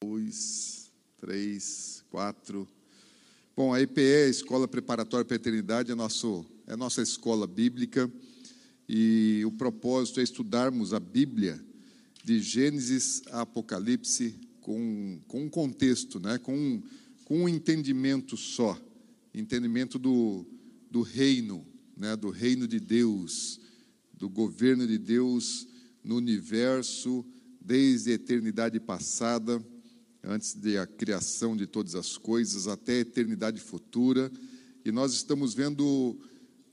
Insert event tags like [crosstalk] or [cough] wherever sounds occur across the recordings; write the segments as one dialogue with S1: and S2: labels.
S1: dois, três, quatro. Bom, a EPE, a Escola Preparatória para a Eternidade, é, nosso, é nossa escola bíblica e o propósito é estudarmos a Bíblia de Gênesis a Apocalipse com, com um contexto, né? com, com um entendimento só, entendimento do, do reino, né? do reino de Deus, do governo de Deus no universo desde a eternidade passada antes da criação de todas as coisas, até a eternidade futura. E nós estamos vendo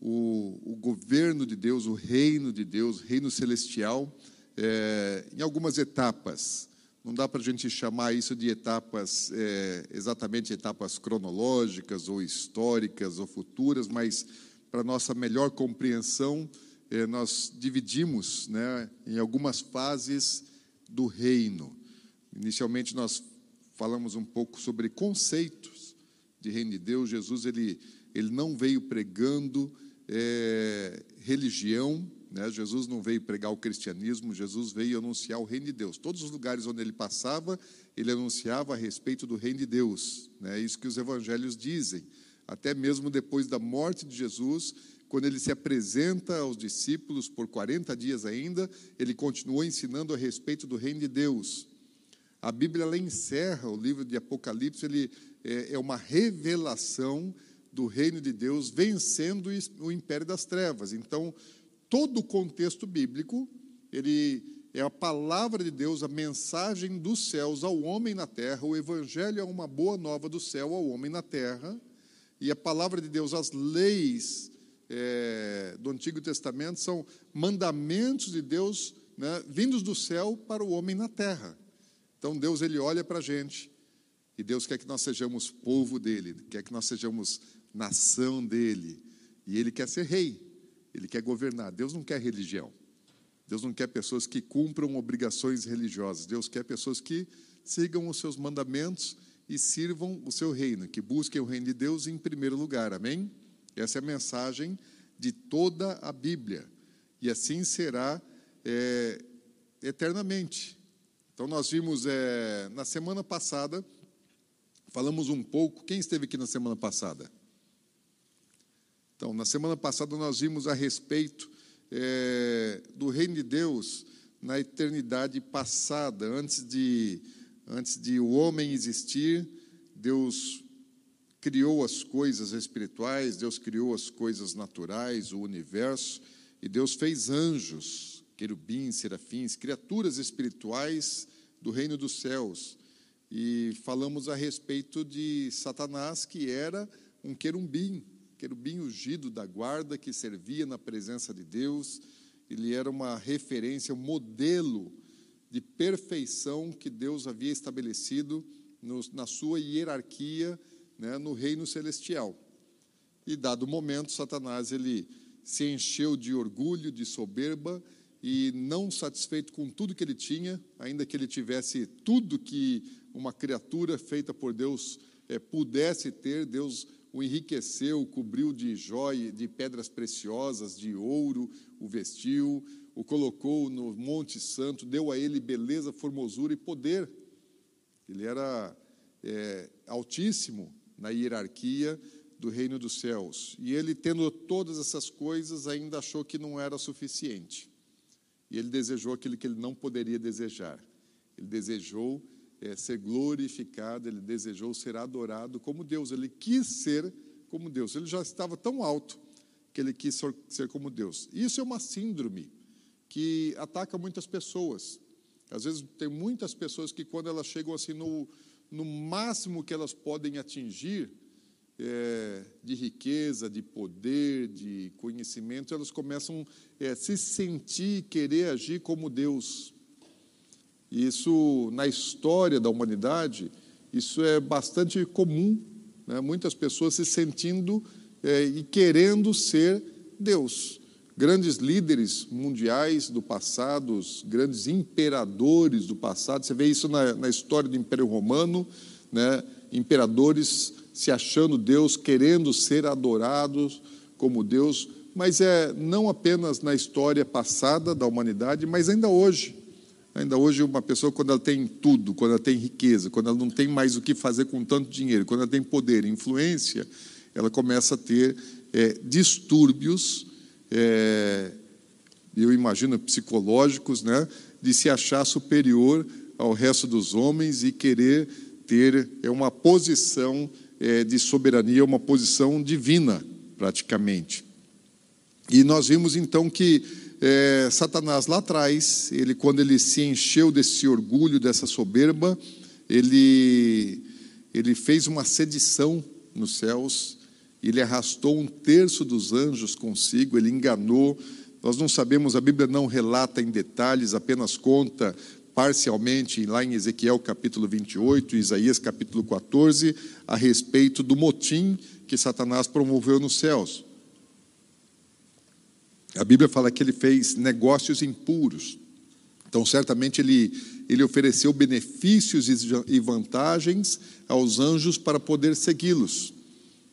S1: o, o governo de Deus, o reino de Deus, o reino celestial, é, em algumas etapas. Não dá para a gente chamar isso de etapas, é, exatamente etapas cronológicas ou históricas ou futuras, mas para nossa melhor compreensão, é, nós dividimos né, em algumas fases do reino. Inicialmente, nós falamos um pouco sobre conceitos de reino de Deus. Jesus ele, ele não veio pregando é, religião, né? Jesus não veio pregar o cristianismo, Jesus veio anunciar o reino de Deus. Todos os lugares onde ele passava, ele anunciava a respeito do reino de Deus. Né? É isso que os evangelhos dizem. Até mesmo depois da morte de Jesus, quando ele se apresenta aos discípulos por 40 dias ainda, ele continuou ensinando a respeito do reino de Deus. A Bíblia ela encerra o livro de Apocalipse, ele é, é uma revelação do reino de Deus vencendo o império das trevas. Então, todo o contexto bíblico, ele é a palavra de Deus, a mensagem dos céus ao homem na terra, o evangelho é uma boa nova do céu ao homem na terra, e a palavra de Deus, as leis é, do Antigo Testamento são mandamentos de Deus né, vindos do céu para o homem na terra. Então Deus ele olha para a gente e Deus quer que nós sejamos povo dele, quer que nós sejamos nação dele e ele quer ser rei, ele quer governar. Deus não quer religião. Deus não quer pessoas que cumpram obrigações religiosas. Deus quer pessoas que sigam os seus mandamentos e sirvam o seu reino, que busquem o reino de Deus em primeiro lugar. Amém? Essa é a mensagem de toda a Bíblia. E assim será é, eternamente. Então, nós vimos é, na semana passada, falamos um pouco. Quem esteve aqui na semana passada? Então, na semana passada, nós vimos a respeito é, do reino de Deus na eternidade passada, antes de, antes de o homem existir, Deus criou as coisas espirituais, Deus criou as coisas naturais, o universo, e Deus fez anjos querubins, serafins, criaturas espirituais do reino dos céus. E falamos a respeito de Satanás, que era um querubim, querubim ungido da guarda que servia na presença de Deus. Ele era uma referência, um modelo de perfeição que Deus havia estabelecido no, na sua hierarquia né, no reino celestial. E dado o momento, Satanás ele se encheu de orgulho, de soberba e não satisfeito com tudo que ele tinha, ainda que ele tivesse tudo que uma criatura feita por Deus é, pudesse ter, Deus o enriqueceu, o cobriu de joias, de pedras preciosas, de ouro, o vestiu, o colocou no Monte Santo, deu a ele beleza, formosura e poder. Ele era é, altíssimo na hierarquia do reino dos céus. E ele, tendo todas essas coisas, ainda achou que não era suficiente. E ele desejou aquilo que ele não poderia desejar. Ele desejou é, ser glorificado, ele desejou ser adorado como Deus. Ele quis ser como Deus. Ele já estava tão alto que ele quis ser como Deus. Isso é uma síndrome que ataca muitas pessoas. Às vezes tem muitas pessoas que quando elas chegam assim no, no máximo que elas podem atingir, é, de riqueza, de poder, de conhecimento, elas começam a é, se sentir, querer agir como Deus. E isso, na história da humanidade, isso é bastante comum. Né? Muitas pessoas se sentindo é, e querendo ser Deus. Grandes líderes mundiais do passado, os grandes imperadores do passado, você vê isso na, na história do Império Romano, né? imperadores se achando Deus, querendo ser adorados como Deus, mas é não apenas na história passada da humanidade, mas ainda hoje. Ainda hoje, uma pessoa, quando ela tem tudo, quando ela tem riqueza, quando ela não tem mais o que fazer com tanto dinheiro, quando ela tem poder e influência, ela começa a ter é, distúrbios, é, eu imagino psicológicos, né, de se achar superior ao resto dos homens e querer ter é, uma posição é, de soberania, uma posição divina, praticamente. E nós vimos então que é, Satanás lá atrás, ele quando ele se encheu desse orgulho, dessa soberba, ele ele fez uma sedição nos céus, ele arrastou um terço dos anjos consigo, ele enganou. Nós não sabemos, a Bíblia não relata em detalhes, apenas conta parcialmente lá em Ezequiel capítulo 28, Isaías capítulo 14, a respeito do motim que Satanás promoveu nos céus. A Bíblia fala que ele fez negócios impuros. Então, certamente, ele, ele ofereceu benefícios e vantagens aos anjos para poder segui-los.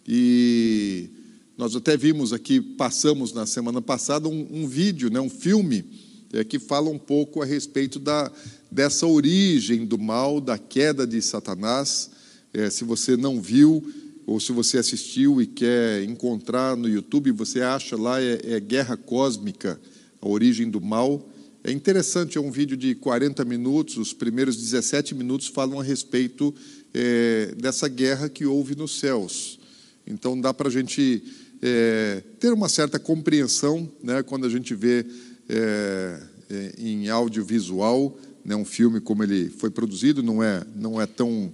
S1: E nós até vimos aqui, passamos na semana passada, um, um vídeo, né, um filme, é, que fala um pouco a respeito da, dessa origem do mal, da queda de Satanás. É, se você não viu, ou se você assistiu e quer encontrar no YouTube, você acha lá, é, é, Guerra Cósmica, a origem do mal. É interessante, é um vídeo de 40 minutos, os primeiros 17 minutos falam a respeito é, dessa guerra que houve nos céus. Então dá para a gente é, ter uma certa compreensão né, quando a gente vê é, é, em audiovisual né, um filme como ele foi produzido, não é, não é tão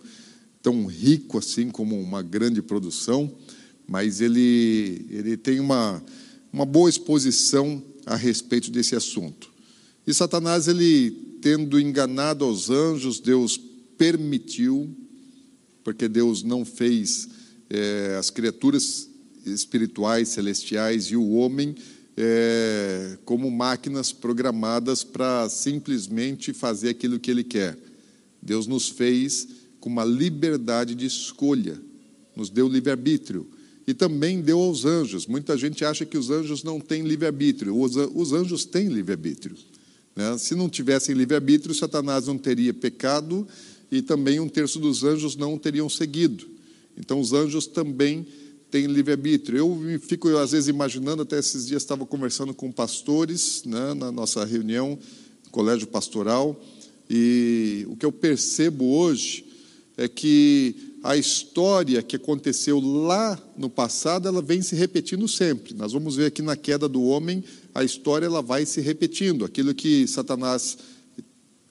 S1: tão rico assim como uma grande produção, mas ele, ele tem uma, uma boa exposição a respeito desse assunto. E Satanás, ele tendo enganado aos anjos, Deus permitiu, porque Deus não fez é, as criaturas espirituais, celestiais e o homem é, como máquinas programadas para simplesmente fazer aquilo que ele quer. Deus nos fez com uma liberdade de escolha, nos deu livre-arbítrio. E também deu aos anjos. Muita gente acha que os anjos não têm livre-arbítrio. Os, os anjos têm livre-arbítrio. Né? Se não tivessem livre-arbítrio, Satanás não teria pecado e também um terço dos anjos não teriam seguido. Então, os anjos também têm livre-arbítrio. Eu fico, às vezes, imaginando, até esses dias estava conversando com pastores né, na nossa reunião, colégio pastoral, e o que eu percebo hoje é que a história que aconteceu lá no passado, ela vem se repetindo sempre. Nós vamos ver aqui na queda do homem, a história ela vai se repetindo. Aquilo que Satanás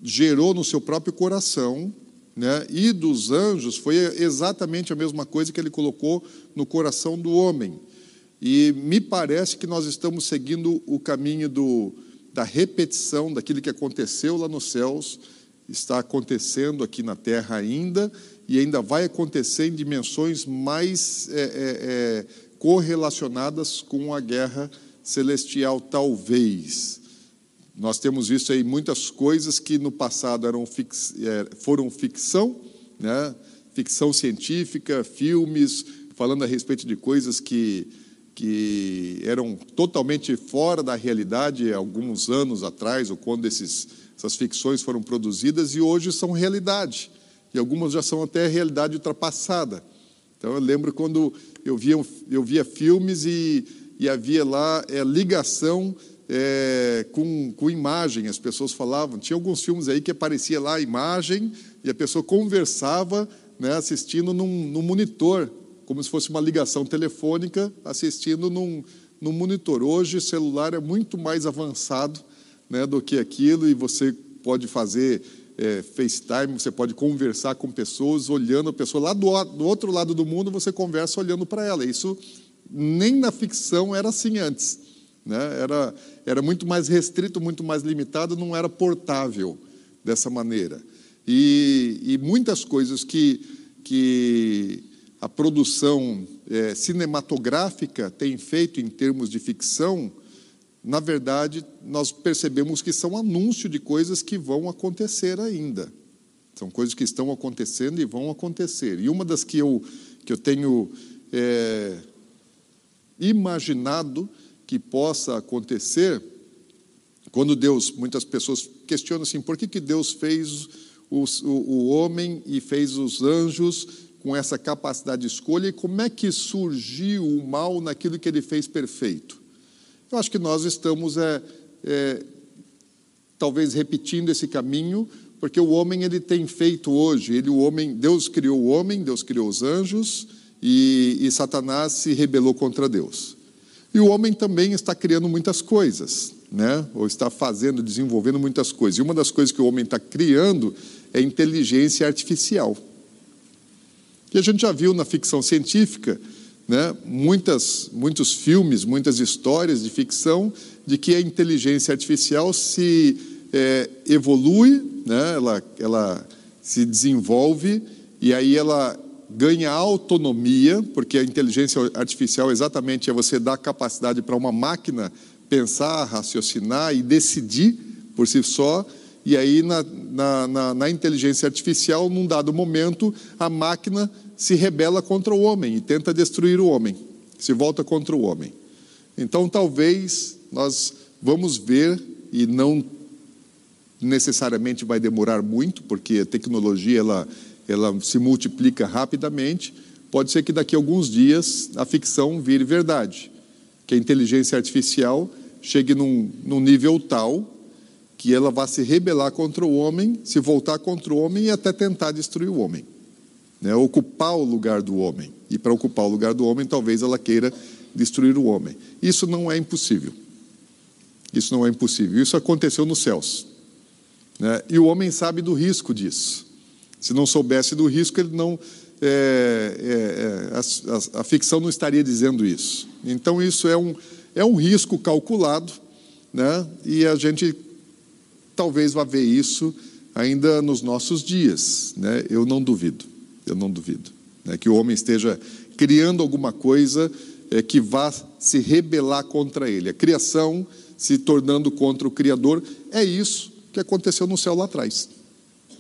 S1: gerou no seu próprio coração, né, e dos anjos, foi exatamente a mesma coisa que ele colocou no coração do homem. E me parece que nós estamos seguindo o caminho do, da repetição daquilo que aconteceu lá nos céus, está acontecendo aqui na Terra ainda e ainda vai acontecer em dimensões mais é, é, é, correlacionadas com a guerra celestial, talvez. Nós temos visto aí muitas coisas que no passado eram fix, é, foram ficção, né? ficção científica, filmes, falando a respeito de coisas que, que eram totalmente fora da realidade alguns anos atrás, ou quando esses essas ficções foram produzidas e hoje são realidade. E algumas já são até realidade ultrapassada. Então eu lembro quando eu via, eu via filmes e, e havia lá é, ligação é, com, com imagem, as pessoas falavam. Tinha alguns filmes aí que aparecia lá a imagem e a pessoa conversava né, assistindo num, num monitor, como se fosse uma ligação telefônica, assistindo num, num monitor. Hoje o celular é muito mais avançado né, do que aquilo, e você pode fazer é, FaceTime, você pode conversar com pessoas, olhando a pessoa lá do, do outro lado do mundo, você conversa olhando para ela. Isso nem na ficção era assim antes. Né? Era, era muito mais restrito, muito mais limitado, não era portável dessa maneira. E, e muitas coisas que, que a produção é, cinematográfica tem feito em termos de ficção, na verdade, nós percebemos que são anúncio de coisas que vão acontecer ainda. São coisas que estão acontecendo e vão acontecer. E uma das que eu, que eu tenho é, imaginado que possa acontecer, Quando Deus, muitas pessoas questionam assim, por que, que Deus fez os, o, o homem e fez os anjos com essa capacidade de escolha e como é que surgiu o mal naquilo que ele fez perfeito? Eu acho que nós estamos é, é, talvez repetindo esse caminho, porque o homem ele tem feito hoje, ele o homem, Deus criou o homem, Deus criou os anjos e, e Satanás se rebelou contra Deus. E o homem também está criando muitas coisas, né? Ou está fazendo, desenvolvendo muitas coisas. E uma das coisas que o homem está criando é inteligência artificial. E a gente já viu na ficção científica, né, muitas, muitos filmes, muitas histórias de ficção de que a inteligência artificial se é, evolui, né, ela, ela se desenvolve e aí ela ganha autonomia, porque a inteligência artificial exatamente é você dar capacidade para uma máquina pensar, raciocinar e decidir por si só. E aí, na, na, na, na inteligência artificial, num dado momento, a máquina se rebela contra o homem e tenta destruir o homem, se volta contra o homem. Então, talvez nós vamos ver, e não necessariamente vai demorar muito, porque a tecnologia ela, ela se multiplica rapidamente. Pode ser que daqui a alguns dias a ficção vire verdade, que a inteligência artificial chegue num, num nível tal que ela vá se rebelar contra o homem, se voltar contra o homem e até tentar destruir o homem, né? ocupar o lugar do homem. E para ocupar o lugar do homem, talvez ela queira destruir o homem. Isso não é impossível. Isso não é impossível. Isso aconteceu nos céus. Né? E o homem sabe do risco disso. Se não soubesse do risco, ele não. É, é, é a, a, a, ficção não estaria dizendo isso. Então, isso é um, é um risco calculado, né? e a gente talvez vá ver isso ainda nos nossos dias. Né? Eu não duvido, eu não duvido. Né? Que o homem esteja criando alguma coisa é, que vá se rebelar contra ele. A criação se tornando contra o Criador, é isso que aconteceu no céu lá atrás.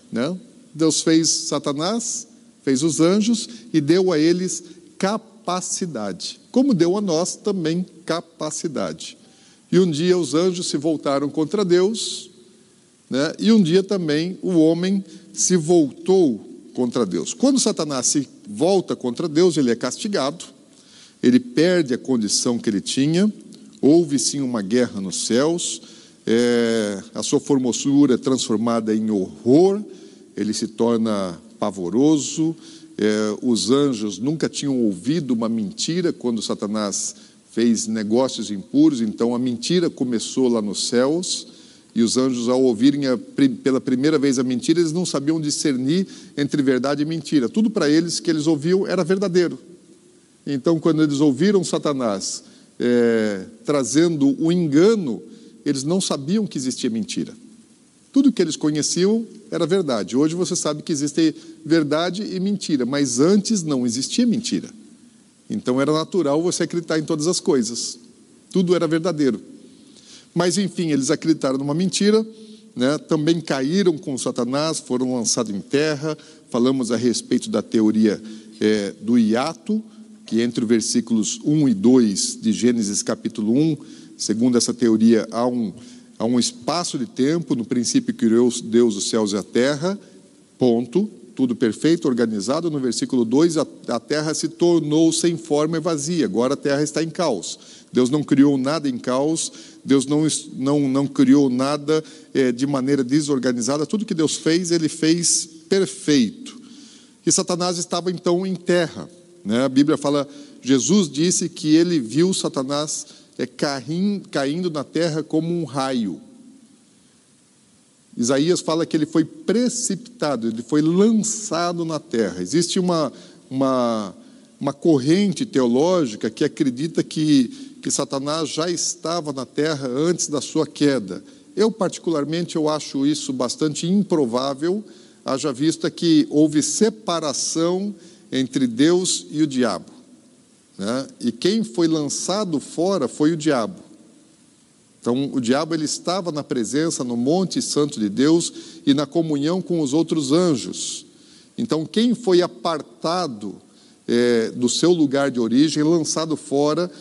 S1: Né? Deus fez Satanás, fez os anjos e deu a eles capacidade, como deu a nós também capacidade. E um dia os anjos se voltaram contra Deus, né? e um dia também o homem se voltou contra Deus. Quando Satanás se volta contra Deus, ele é castigado, ele perde a condição que ele tinha, houve sim uma guerra nos céus, é, a sua formosura é transformada em horror, ele se torna pavoroso. É, os anjos nunca tinham ouvido uma mentira quando Satanás fez negócios impuros, então a mentira começou lá nos céus. E os anjos, ao ouvirem a, pela primeira vez a mentira, eles não sabiam discernir entre verdade e mentira. Tudo para eles que eles ouviam era verdadeiro. Então, quando eles ouviram Satanás é, trazendo o engano eles não sabiam que existia mentira. Tudo que eles conheciam era verdade. Hoje você sabe que existe verdade e mentira, mas antes não existia mentira. Então era natural você acreditar em todas as coisas. Tudo era verdadeiro. Mas enfim, eles acreditaram numa mentira, né? também caíram com Satanás, foram lançados em terra. Falamos a respeito da teoria é, do hiato, que entre os versículos 1 e 2 de Gênesis capítulo 1 Segundo essa teoria, há um, há um espaço de tempo, no princípio criou Deus os céus e a terra, ponto, tudo perfeito, organizado. No versículo 2, a, a terra se tornou sem forma e vazia, agora a terra está em caos. Deus não criou nada em caos, Deus não, não, não criou nada é, de maneira desorganizada, tudo que Deus fez, Ele fez perfeito. E Satanás estava então em terra. Né? A Bíblia fala, Jesus disse que ele viu Satanás é caindo na terra como um raio. Isaías fala que ele foi precipitado, ele foi lançado na terra. Existe uma, uma, uma corrente teológica que acredita que, que Satanás já estava na terra antes da sua queda. Eu, particularmente, eu acho isso bastante improvável, haja vista que houve separação entre Deus e o diabo. Né? E quem foi lançado fora foi o diabo. Então, o diabo ele estava na presença, no Monte Santo de Deus e na comunhão com os outros anjos. Então, quem foi apartado é, do seu lugar de origem, lançado fora,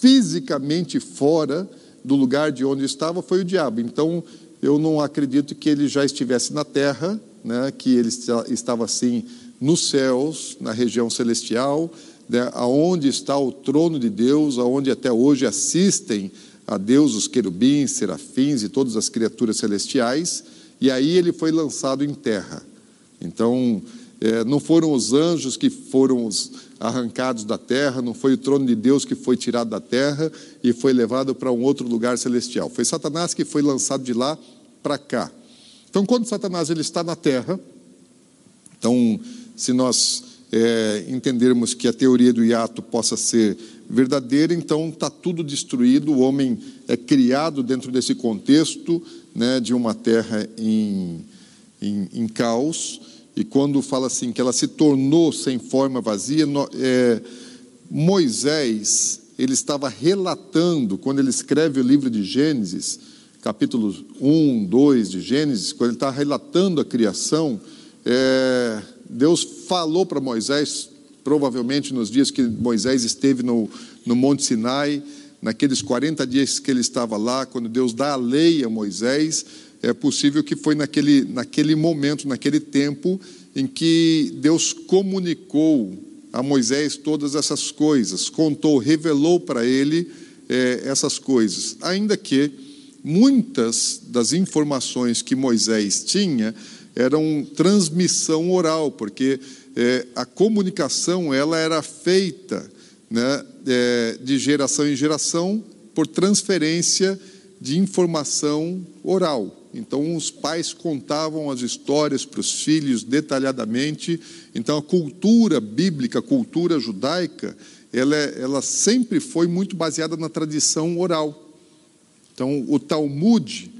S1: fisicamente fora, do lugar de onde estava foi o diabo. Então, eu não acredito que ele já estivesse na terra, né, que ele estava assim nos céus, na região celestial, né, aonde está o trono de Deus, aonde até hoje assistem a Deus os querubins, serafins e todas as criaturas celestiais, e aí ele foi lançado em terra. Então, é, não foram os anjos que foram arrancados da terra, não foi o trono de Deus que foi tirado da terra e foi levado para um outro lugar celestial. Foi Satanás que foi lançado de lá para cá. Então, quando Satanás ele está na terra, então, se nós é, entendermos que a teoria do hiato possa ser verdadeira, então está tudo destruído, o homem é criado dentro desse contexto né, de uma terra em, em, em caos e quando fala assim que ela se tornou sem forma vazia, é, Moisés ele estava relatando quando ele escreve o livro de Gênesis, capítulo 1, 2 de Gênesis, quando ele está relatando a criação, é, Deus falou para Moisés, provavelmente nos dias que Moisés esteve no, no Monte Sinai, naqueles 40 dias que ele estava lá, quando Deus dá a lei a Moisés, é possível que foi naquele, naquele momento, naquele tempo, em que Deus comunicou a Moisés todas essas coisas, contou, revelou para ele é, essas coisas. Ainda que muitas das informações que Moisés tinha eram transmissão oral, porque é, a comunicação ela era feita né, é, de geração em geração por transferência de informação oral. Então, os pais contavam as histórias para os filhos detalhadamente. Então, a cultura bíblica, a cultura judaica, ela, ela sempre foi muito baseada na tradição oral. Então, o Talmud,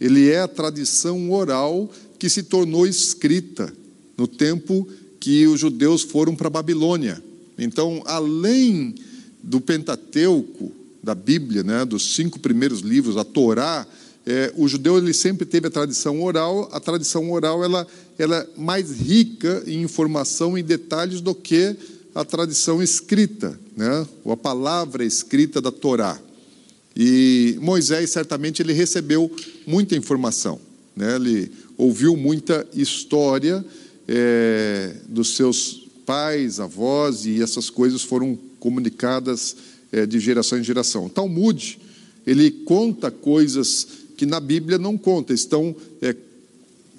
S1: ele é a tradição oral que se tornou escrita no tempo que os judeus foram para a Babilônia. Então, além do Pentateuco, da Bíblia, né, dos cinco primeiros livros, a Torá, é, o judeu ele sempre teve a tradição oral. A tradição oral ela, ela é mais rica em informação e detalhes do que a tradição escrita, né? ou a palavra escrita da Torá. E Moisés certamente ele recebeu muita informação, né? ele ouviu muita história é, dos seus pais, avós, e essas coisas foram comunicadas é, de geração em geração. Talmud, ele conta coisas que na Bíblia não conta, estão, é,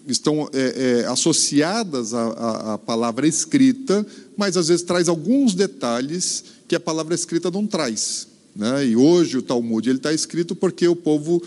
S1: estão é, é, associadas à, à, palavra escrita, mas às vezes traz alguns detalhes que a palavra escrita não traz. Né? E hoje o Talmud está escrito porque o povo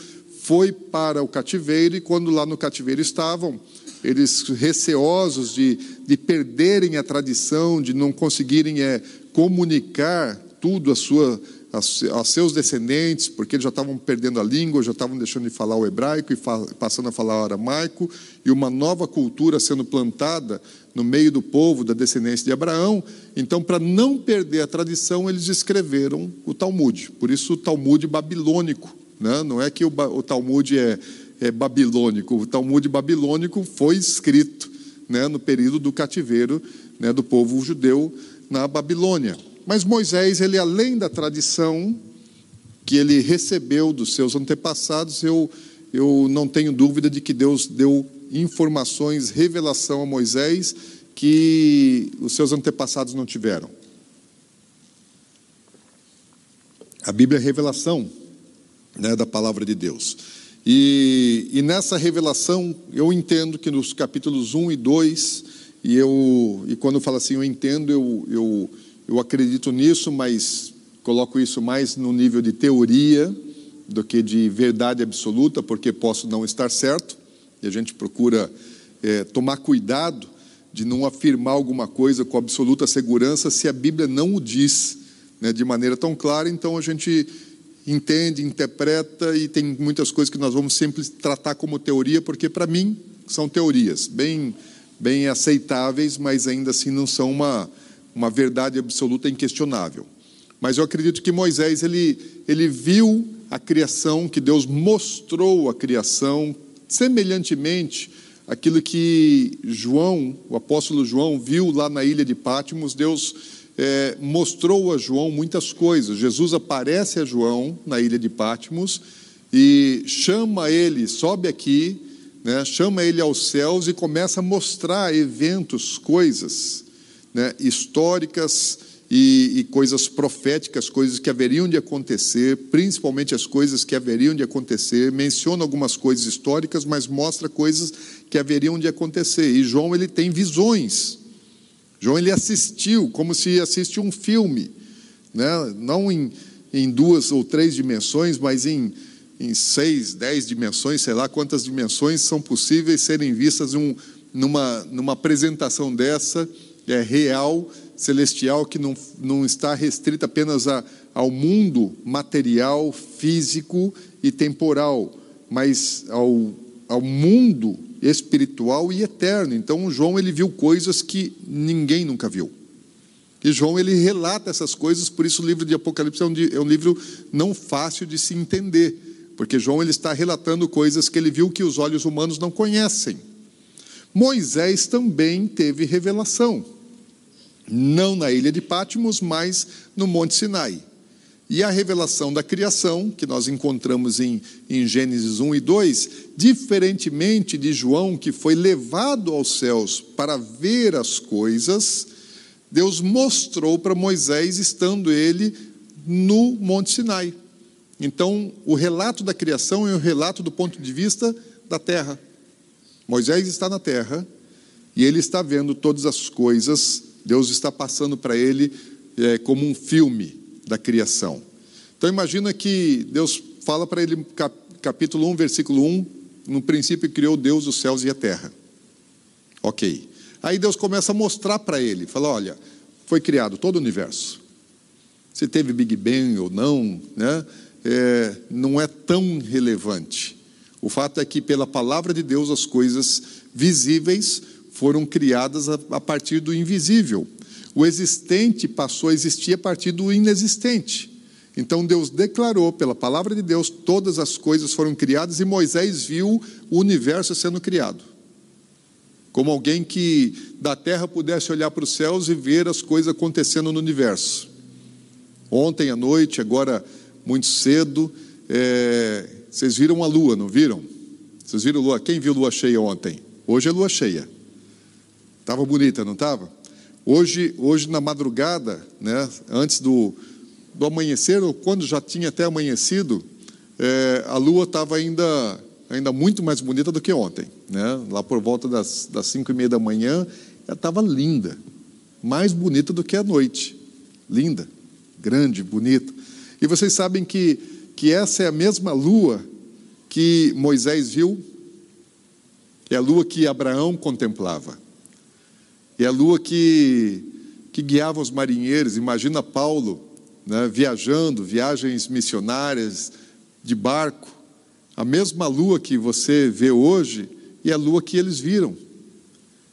S1: foi para o cativeiro e quando lá no cativeiro estavam, eles receosos de, de perderem a tradição, de não conseguirem é, comunicar tudo a sua a, seus descendentes, porque eles já estavam perdendo a língua, já estavam deixando de falar o hebraico e passando a falar o aramaico, e uma nova cultura sendo plantada no meio do povo da descendência de Abraão. Então, para não perder a tradição, eles escreveram o Talmud. Por isso, o Talmud babilônico. Né? Não é que o, o Talmud é, é babilônico, o Talmud babilônico foi escrito né, no período do cativeiro né, do povo judeu na Babilônia. Mas Moisés, ele além da tradição que ele recebeu dos seus antepassados, eu, eu não tenho dúvida de que Deus deu informações, revelação a Moisés que os seus antepassados não tiveram. A Bíblia é revelação né, da palavra de Deus. E, e, nessa revelação, eu entendo que nos capítulos 1 e 2, e, eu, e quando eu falo assim, eu entendo, eu, eu eu acredito nisso, mas coloco isso mais no nível de teoria do que de verdade absoluta, porque posso não estar certo, e a gente procura é, tomar cuidado de não afirmar alguma coisa com absoluta segurança se a Bíblia não o diz né, de maneira tão clara, então a gente entende, interpreta e tem muitas coisas que nós vamos sempre tratar como teoria, porque para mim são teorias bem, bem aceitáveis, mas ainda assim não são uma uma verdade absoluta inquestionável. Mas eu acredito que Moisés ele, ele viu a criação, que Deus mostrou a criação, semelhantemente aquilo que João, o apóstolo João, viu lá na ilha de Pátimos. Deus é, mostrou a João muitas coisas. Jesus aparece a João na ilha de Pátimos e chama ele, sobe aqui, né, chama ele aos céus e começa a mostrar eventos, coisas né, históricas e, e coisas proféticas, coisas que haveriam de acontecer, principalmente as coisas que haveriam de acontecer. Menciona algumas coisas históricas, mas mostra coisas que haveriam de acontecer. E João ele tem visões. João ele assistiu como se assiste um filme, né? não em, em duas ou três dimensões, mas em, em seis, dez dimensões, sei lá quantas dimensões são possíveis serem vistas um, numa, numa apresentação dessa, é real, celestial, que não, não está restrita apenas a, ao mundo material, físico e temporal, mas ao, ao mundo espiritual e eterno. Então, João ele viu coisas que ninguém nunca viu. E João ele relata essas coisas, por isso o livro de Apocalipse é um, é um livro não fácil de se entender, porque João ele está relatando coisas que ele viu que os olhos humanos não conhecem. Moisés também teve revelação, não na ilha de Pátimos, mas no Monte Sinai. E a revelação da criação, que nós encontramos em, em, Gênesis 1 e 2, diferentemente de João, que foi levado aos céus para ver as coisas, Deus mostrou para Moisés, estando ele no Monte Sinai. Então, o relato da criação é o relato do ponto de vista da terra. Moisés está na terra e ele está vendo todas as coisas, Deus está passando para ele é, como um filme da criação. Então imagina que Deus fala para ele, capítulo 1, versículo 1, no princípio criou Deus os céus e a terra. Ok. Aí Deus começa a mostrar para ele, fala, olha, foi criado todo o universo. Se teve Big Bang ou não, né, é, não é tão relevante. O fato é que pela palavra de Deus as coisas visíveis foram criadas a, a partir do invisível. O existente passou a existir a partir do inexistente. Então Deus declarou pela palavra de Deus todas as coisas foram criadas e Moisés viu o universo sendo criado. Como alguém que da terra pudesse olhar para os céus e ver as coisas acontecendo no universo. Ontem à noite, agora muito cedo, é, vocês viram a lua, não viram? Vocês viram a lua? Quem viu lua cheia ontem? Hoje é lua cheia. Estava bonita, não estava? Hoje, hoje na madrugada, né, antes do, do amanhecer, ou quando já tinha até amanhecido, é, a lua estava ainda, ainda muito mais bonita do que ontem. Né? Lá por volta das, das cinco e meia da manhã, ela estava linda, mais bonita do que a noite. Linda, grande, bonita. E vocês sabem que, que essa é a mesma lua que Moisés viu, é a lua que Abraão contemplava. E a lua que, que guiava os marinheiros, imagina Paulo né, viajando, viagens missionárias de barco. A mesma lua que você vê hoje é a lua que eles viram.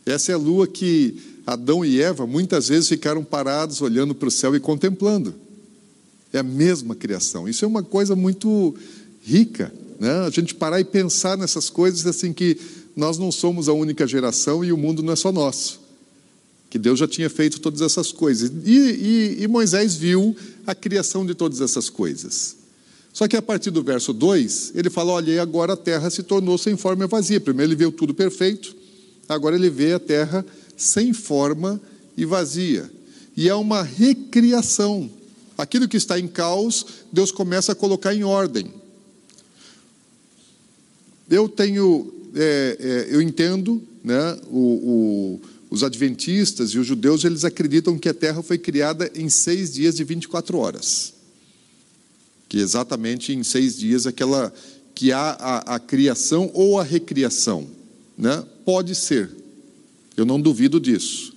S1: Essa é a lua que Adão e Eva muitas vezes ficaram parados olhando para o céu e contemplando. É a mesma criação. Isso é uma coisa muito rica, né? A gente parar e pensar nessas coisas assim que nós não somos a única geração e o mundo não é só nosso que Deus já tinha feito todas essas coisas. E, e, e, Moisés viu a criação de todas essas coisas. Só que a partir do verso 2, ele fala: olha, agora a terra se tornou sem forma e vazia. Primeiro ele viu tudo perfeito, agora ele vê a terra sem forma e vazia. E é uma recriação. Aquilo que está em caos, Deus começa a colocar em ordem. Eu tenho, é, é, eu entendo, né, o, o os adventistas e os judeus, eles acreditam que a Terra foi criada em seis dias de 24 horas. Que exatamente em seis dias aquela que há a, a criação ou a recriação. Né? Pode ser. Eu não duvido disso.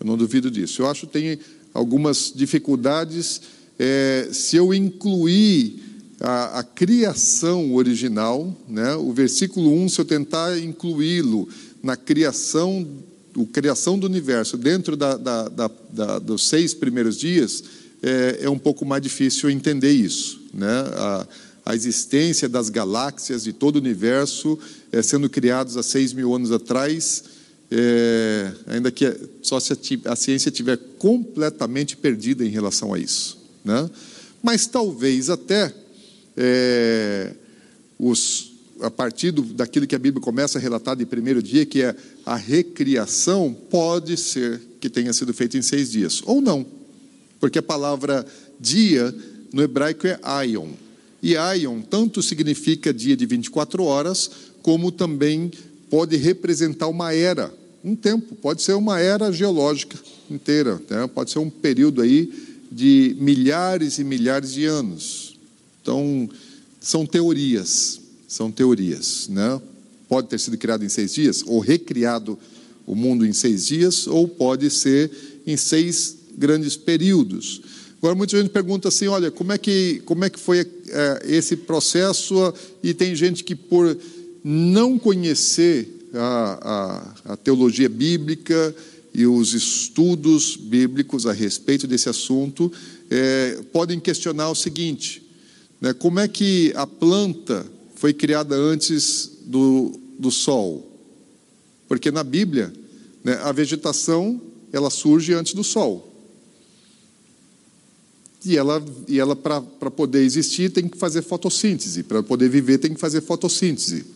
S1: Eu não duvido disso. Eu acho que tem algumas dificuldades é, se eu incluir a, a, criação original, né? o versículo 1, se eu tentar incluí-lo na criação a criação do universo dentro da, da, da, dos seis primeiros dias, é, é, um pouco mais difícil entender isso. Né? A, a existência das galáxias e todo o universo é, sendo criados há seis mil anos atrás, é, ainda que só se a, a ciência estiver completamente perdida em relação a isso. Né? Mas talvez até é, os, a partir do, daquilo que a Bíblia começa a relatar de primeiro dia, que é a recriação, pode ser que tenha sido feita em seis dias, ou não, porque a palavra dia no hebraico é aion, e aion tanto significa dia de 24 horas, como também pode representar uma era, um tempo, pode ser uma era geológica inteira, né? pode ser um período aí de milhares e milhares de anos. Então, são teorias, são teorias, né? Pode ter sido criado em seis dias, ou recriado o mundo em seis dias, ou pode ser em seis grandes períodos. Agora, muita gente pergunta assim: olha, como é que, como é que foi é, esse processo? E tem gente que, por não conhecer a, a, a teologia bíblica e os estudos bíblicos a respeito desse assunto, é, podem questionar o seguinte: né, como é que a planta foi criada antes do, do sol? Porque na Bíblia, né, a vegetação ela surge antes do sol. E ela, e ela para poder existir, tem que fazer fotossíntese. Para poder viver, tem que fazer fotossíntese.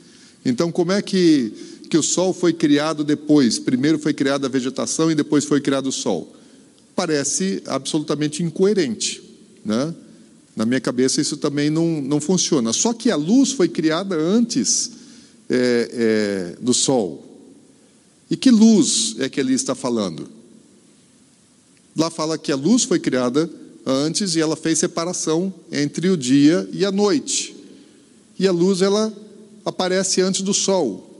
S1: Então, como é que, que o Sol foi criado depois? Primeiro foi criada a vegetação e depois foi criado o Sol. Parece absolutamente incoerente. Né? Na minha cabeça, isso também não, não funciona. Só que a luz foi criada antes é, é, do Sol. E que luz é que ele está falando? Lá fala que a luz foi criada antes e ela fez separação entre o dia e a noite. E a luz ela aparece antes do sol.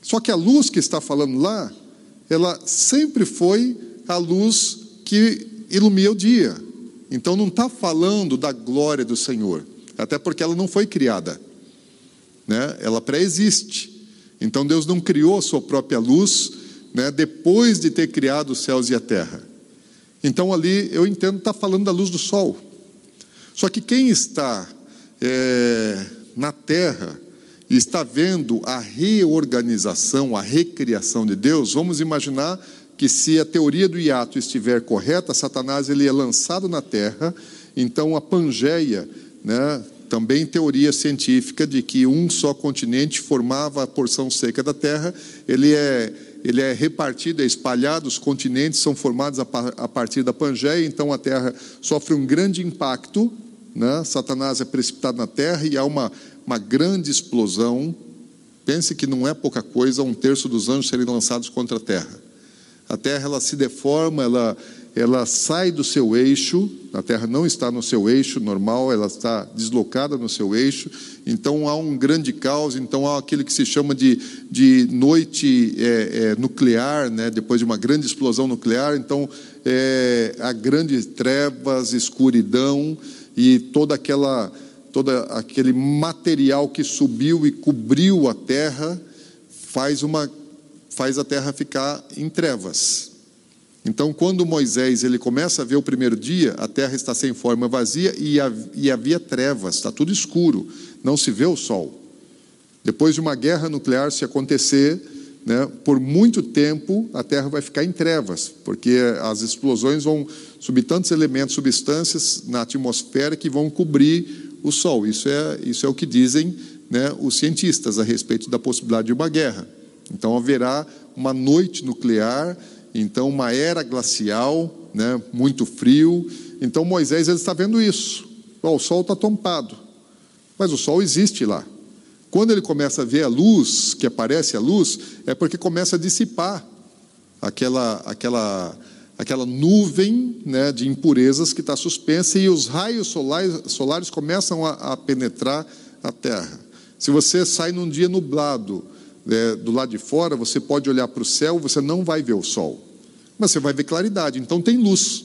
S1: Só que a luz que está falando lá, ela sempre foi a luz que ilumina o dia. Então não está falando da glória do Senhor, até porque ela não foi criada, né? Ela pré-existe. Então Deus não criou a sua própria luz, né? Depois de ter criado os céus e a terra. Então ali eu entendo está falando da luz do sol. Só que quem está é, na terra e está vendo a reorganização, a recriação de Deus, vamos imaginar que se a teoria do hiato estiver correta, Satanás ele é lançado na terra, então a Pangeia, né, também teoria científica de que um só continente formava a porção seca da terra, ele é ele é repartido, é espalhado, os continentes são formados a partir da Pangeia, então a Terra sofre um grande impacto, né? Satanás é precipitado na Terra e há uma, uma grande explosão. Pense que não é pouca coisa um terço dos anjos serem lançados contra a Terra. A Terra ela se deforma, ela, ela sai do seu eixo, a Terra não está no seu eixo normal, ela está deslocada no seu eixo, então há um grande caos, então há aquilo que se chama de, de noite é, é, nuclear, né? depois de uma grande explosão nuclear, então é, há grandes trevas, escuridão e toda aquela todo aquele material que subiu e cobriu a terra faz uma faz a terra ficar em trevas. Então, quando Moisés ele começa a ver o primeiro dia, a terra está sem forma vazia e, havia trevas, está tudo escuro, não se vê o sol. Depois de uma guerra nuclear se acontecer, né, por muito tempo a terra vai ficar em trevas, porque as explosões vão subir tantos elementos, substâncias na atmosfera que vão cobrir o sol. Isso é, isso é o que dizem né, os cientistas a respeito da possibilidade de uma guerra. Então haverá uma noite nuclear então uma era glacial, né, muito frio. Então Moisés ele está vendo isso. Oh, o sol está tompado, mas o sol existe lá. Quando ele começa a ver a luz, que aparece a luz, é porque começa a dissipar aquela, aquela, aquela nuvem né, de impurezas que está suspensa e os raios solares, solares começam a, a penetrar a terra. Se você sai num dia nublado, é, do lado de fora, você pode olhar para o céu, você não vai ver o sol, mas você vai ver claridade, então tem luz.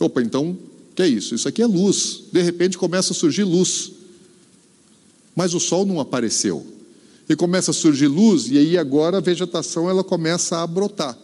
S1: Opa, então, que é isso? Isso aqui é luz. De repente começa a surgir luz, mas o sol não apareceu. E começa a surgir luz, e aí agora a vegetação ela começa a brotar,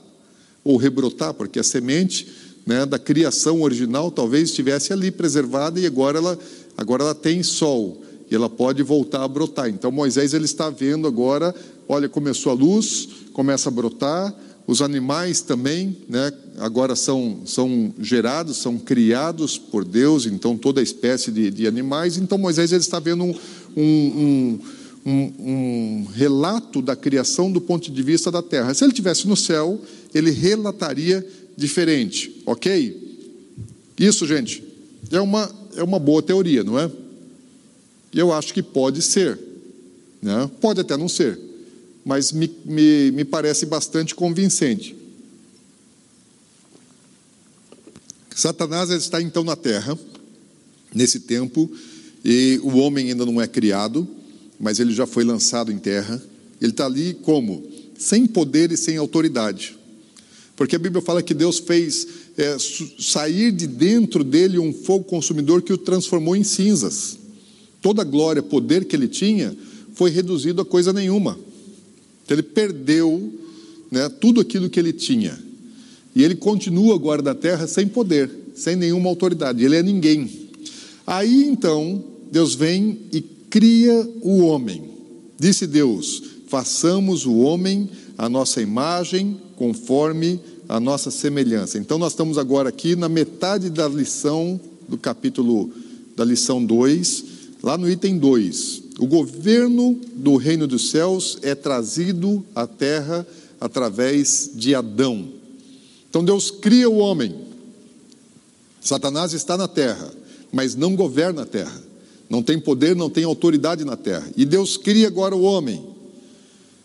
S1: ou rebrotar, porque a semente né, da criação original talvez estivesse ali preservada e agora ela, agora ela tem sol e ela pode voltar a brotar. Então Moisés ele está vendo agora Olha, começou a luz, começa a brotar, os animais também, né, agora são, são gerados, são criados por Deus, então toda espécie de, de animais. Então Moisés ele está vendo um, um, um, um, relato da criação do ponto de vista da terra. Se ele estivesse no céu, ele relataria diferente, ok? Isso, gente, é uma, é uma boa teoria, não é? Eu acho que pode ser, né? pode até não ser, mas me, me, me parece bastante convincente. Satanás está então na terra, nesse tempo, e o homem ainda não é criado, mas ele já foi lançado em terra. Ele está ali como? Sem poder e sem autoridade. Porque a Bíblia fala que Deus fez é, sair de dentro dele um fogo consumidor que o transformou em cinzas. Toda a glória, poder que ele tinha, foi reduzido a coisa nenhuma. Então, ele perdeu né, tudo aquilo que ele tinha. E ele continua agora da terra sem poder, sem nenhuma autoridade. Ele é ninguém. Aí então, Deus vem e cria o homem. Disse Deus: façamos o homem a nossa imagem, conforme a nossa semelhança. Então, nós estamos agora aqui na metade da lição do capítulo da lição 2, lá no item 2. O governo do reino dos céus é trazido à terra através de Adão. Então, Deus cria o homem. Satanás está na terra, mas não governa a terra. Não tem poder, não tem autoridade na terra. E Deus cria agora o homem.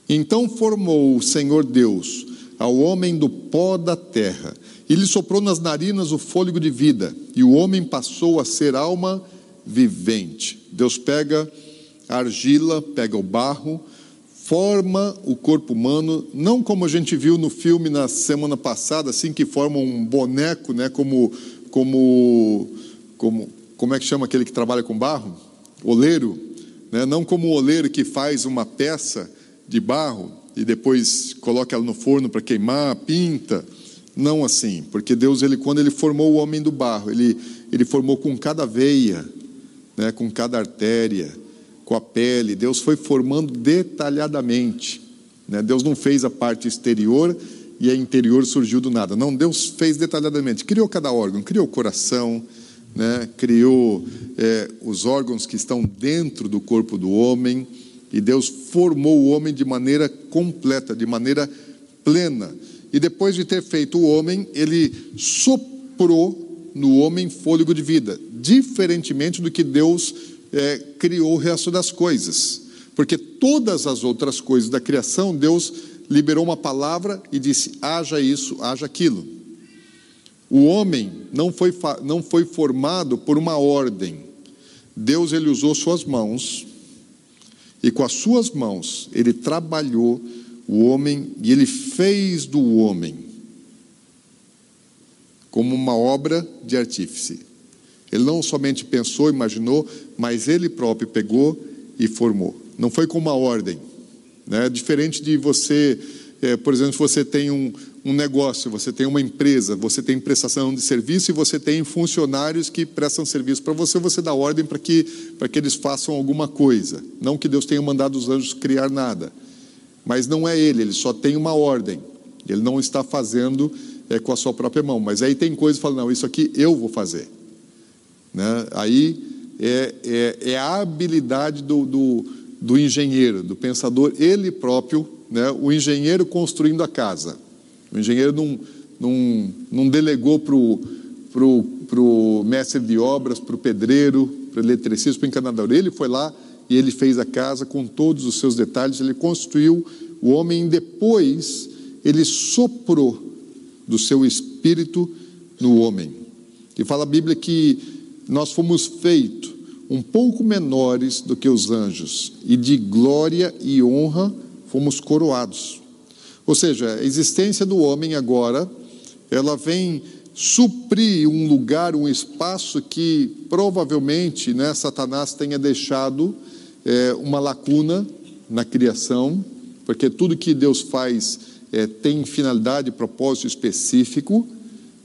S1: Então formou o Senhor Deus ao homem do pó da terra. E lhe soprou nas narinas o fôlego de vida, e o homem passou a ser alma vivente. Deus pega a argila, pega o barro, forma o corpo humano, não como a gente viu no filme na semana passada, assim que forma um boneco, né, como como como como é que chama aquele que trabalha com barro? Oleiro, né? Não como o oleiro que faz uma peça de barro, e depois coloca ela no forno para queimar, pinta. Não assim, porque Deus, ele, quando ele formou o homem do barro, ele, ele formou com cada veia, né, com cada artéria, com a pele. Deus foi formando detalhadamente. Né? Deus não fez a parte exterior e a interior surgiu do nada. Não, Deus fez detalhadamente. Criou cada órgão, criou o coração, né? criou é, os órgãos que estão dentro do corpo do homem e Deus formou o homem de maneira completa, de maneira plena. E depois de ter feito o homem, ele soprou no homem fôlego de vida, diferentemente do que Deus é, criou o resto das coisas. Porque todas as outras coisas da criação, Deus liberou uma palavra e disse: haja isso, haja aquilo. O homem não foi, não foi formado por uma ordem. Deus ele usou suas mãos e com as suas mãos ele trabalhou o homem e ele fez do homem como uma obra de artífice. Ele não somente pensou, imaginou, mas ele próprio pegou e formou. Não foi com uma ordem. Né? Diferente de você, é, por exemplo, você tem um, um negócio, você tem uma empresa, você tem prestação de serviço e você tem funcionários que prestam serviço para você, você dá ordem para que, para que eles façam alguma coisa. Não que Deus tenha mandado os anjos criar nada, mas não é ele, ele só tem uma ordem. Ele não está fazendo é, com a sua própria mão, mas aí tem coisa que fala, não, isso aqui eu vou fazer. Né? Aí é, é, é a habilidade do, do, do engenheiro, do pensador, ele próprio, né? o engenheiro construindo a casa. O engenheiro não, não, não delegou para o pro, pro mestre de obras, para o pedreiro, para o eletricista, para o encanador. Ele foi lá e ele fez a casa com todos os seus detalhes, ele construiu o homem depois ele soprou do seu espírito no homem. E fala a Bíblia que nós fomos feitos um pouco menores do que os anjos, e de glória e honra fomos coroados. Ou seja, a existência do homem agora, ela vem suprir um lugar, um espaço que provavelmente né, Satanás tenha deixado é, uma lacuna na criação, porque tudo que Deus faz é, tem finalidade propósito específico,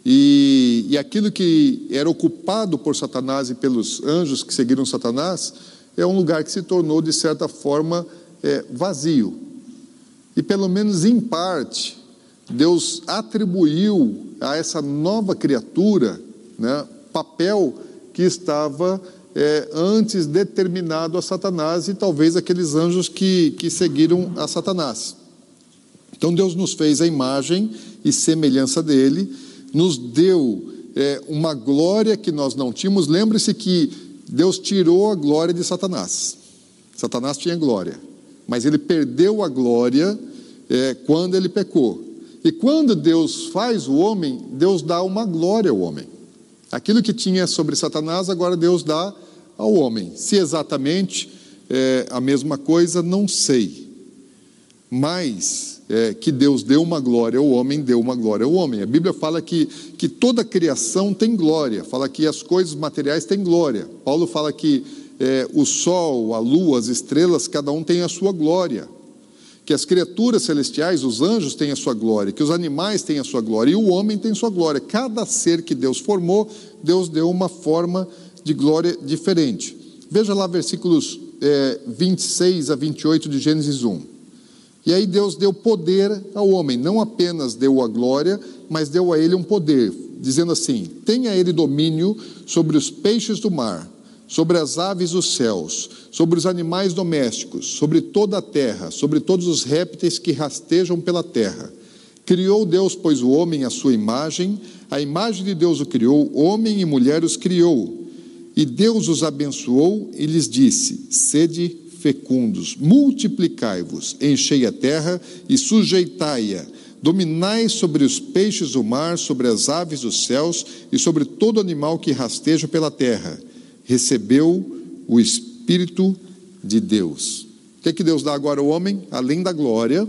S1: e, e aquilo que era ocupado por Satanás e pelos anjos que seguiram Satanás é um lugar que se tornou, de certa forma, é, vazio, e pelo menos em parte, Deus atribuiu a essa nova criatura né, papel que estava é, antes determinado a Satanás e talvez aqueles anjos que, que seguiram a Satanás. Então Deus nos fez a imagem e semelhança dele, nos deu é, uma glória que nós não tínhamos. Lembre-se que Deus tirou a glória de Satanás. Satanás tinha glória, mas ele perdeu a glória é, quando ele pecou. E quando Deus faz o homem, Deus dá uma glória ao homem. Aquilo que tinha sobre Satanás, agora Deus dá ao homem. Se exatamente é a mesma coisa, não sei. Mas é, que Deus deu uma glória ao homem, deu uma glória ao homem. A Bíblia fala que, que toda criação tem glória, fala que as coisas materiais têm glória. Paulo fala que é, o sol, a lua, as estrelas, cada um tem a sua glória que as criaturas celestiais, os anjos têm a sua glória, que os animais têm a sua glória e o homem tem sua glória. Cada ser que Deus formou, Deus deu uma forma de glória diferente. Veja lá versículos é, 26 a 28 de Gênesis 1. E aí Deus deu poder ao homem, não apenas deu a glória, mas deu a ele um poder, dizendo assim: tenha ele domínio sobre os peixes do mar sobre as aves dos céus, sobre os animais domésticos, sobre toda a terra, sobre todos os répteis que rastejam pela terra. Criou Deus, pois, o homem à sua imagem, a imagem de Deus o criou, homem e mulher os criou. E Deus os abençoou e lhes disse: Sede fecundos, multiplicai-vos, enchei a terra e sujeitai-a. Dominai sobre os peixes do mar, sobre as aves dos céus e sobre todo animal que rasteja pela terra recebeu o Espírito de Deus. O que, é que Deus dá agora ao homem? Além da glória,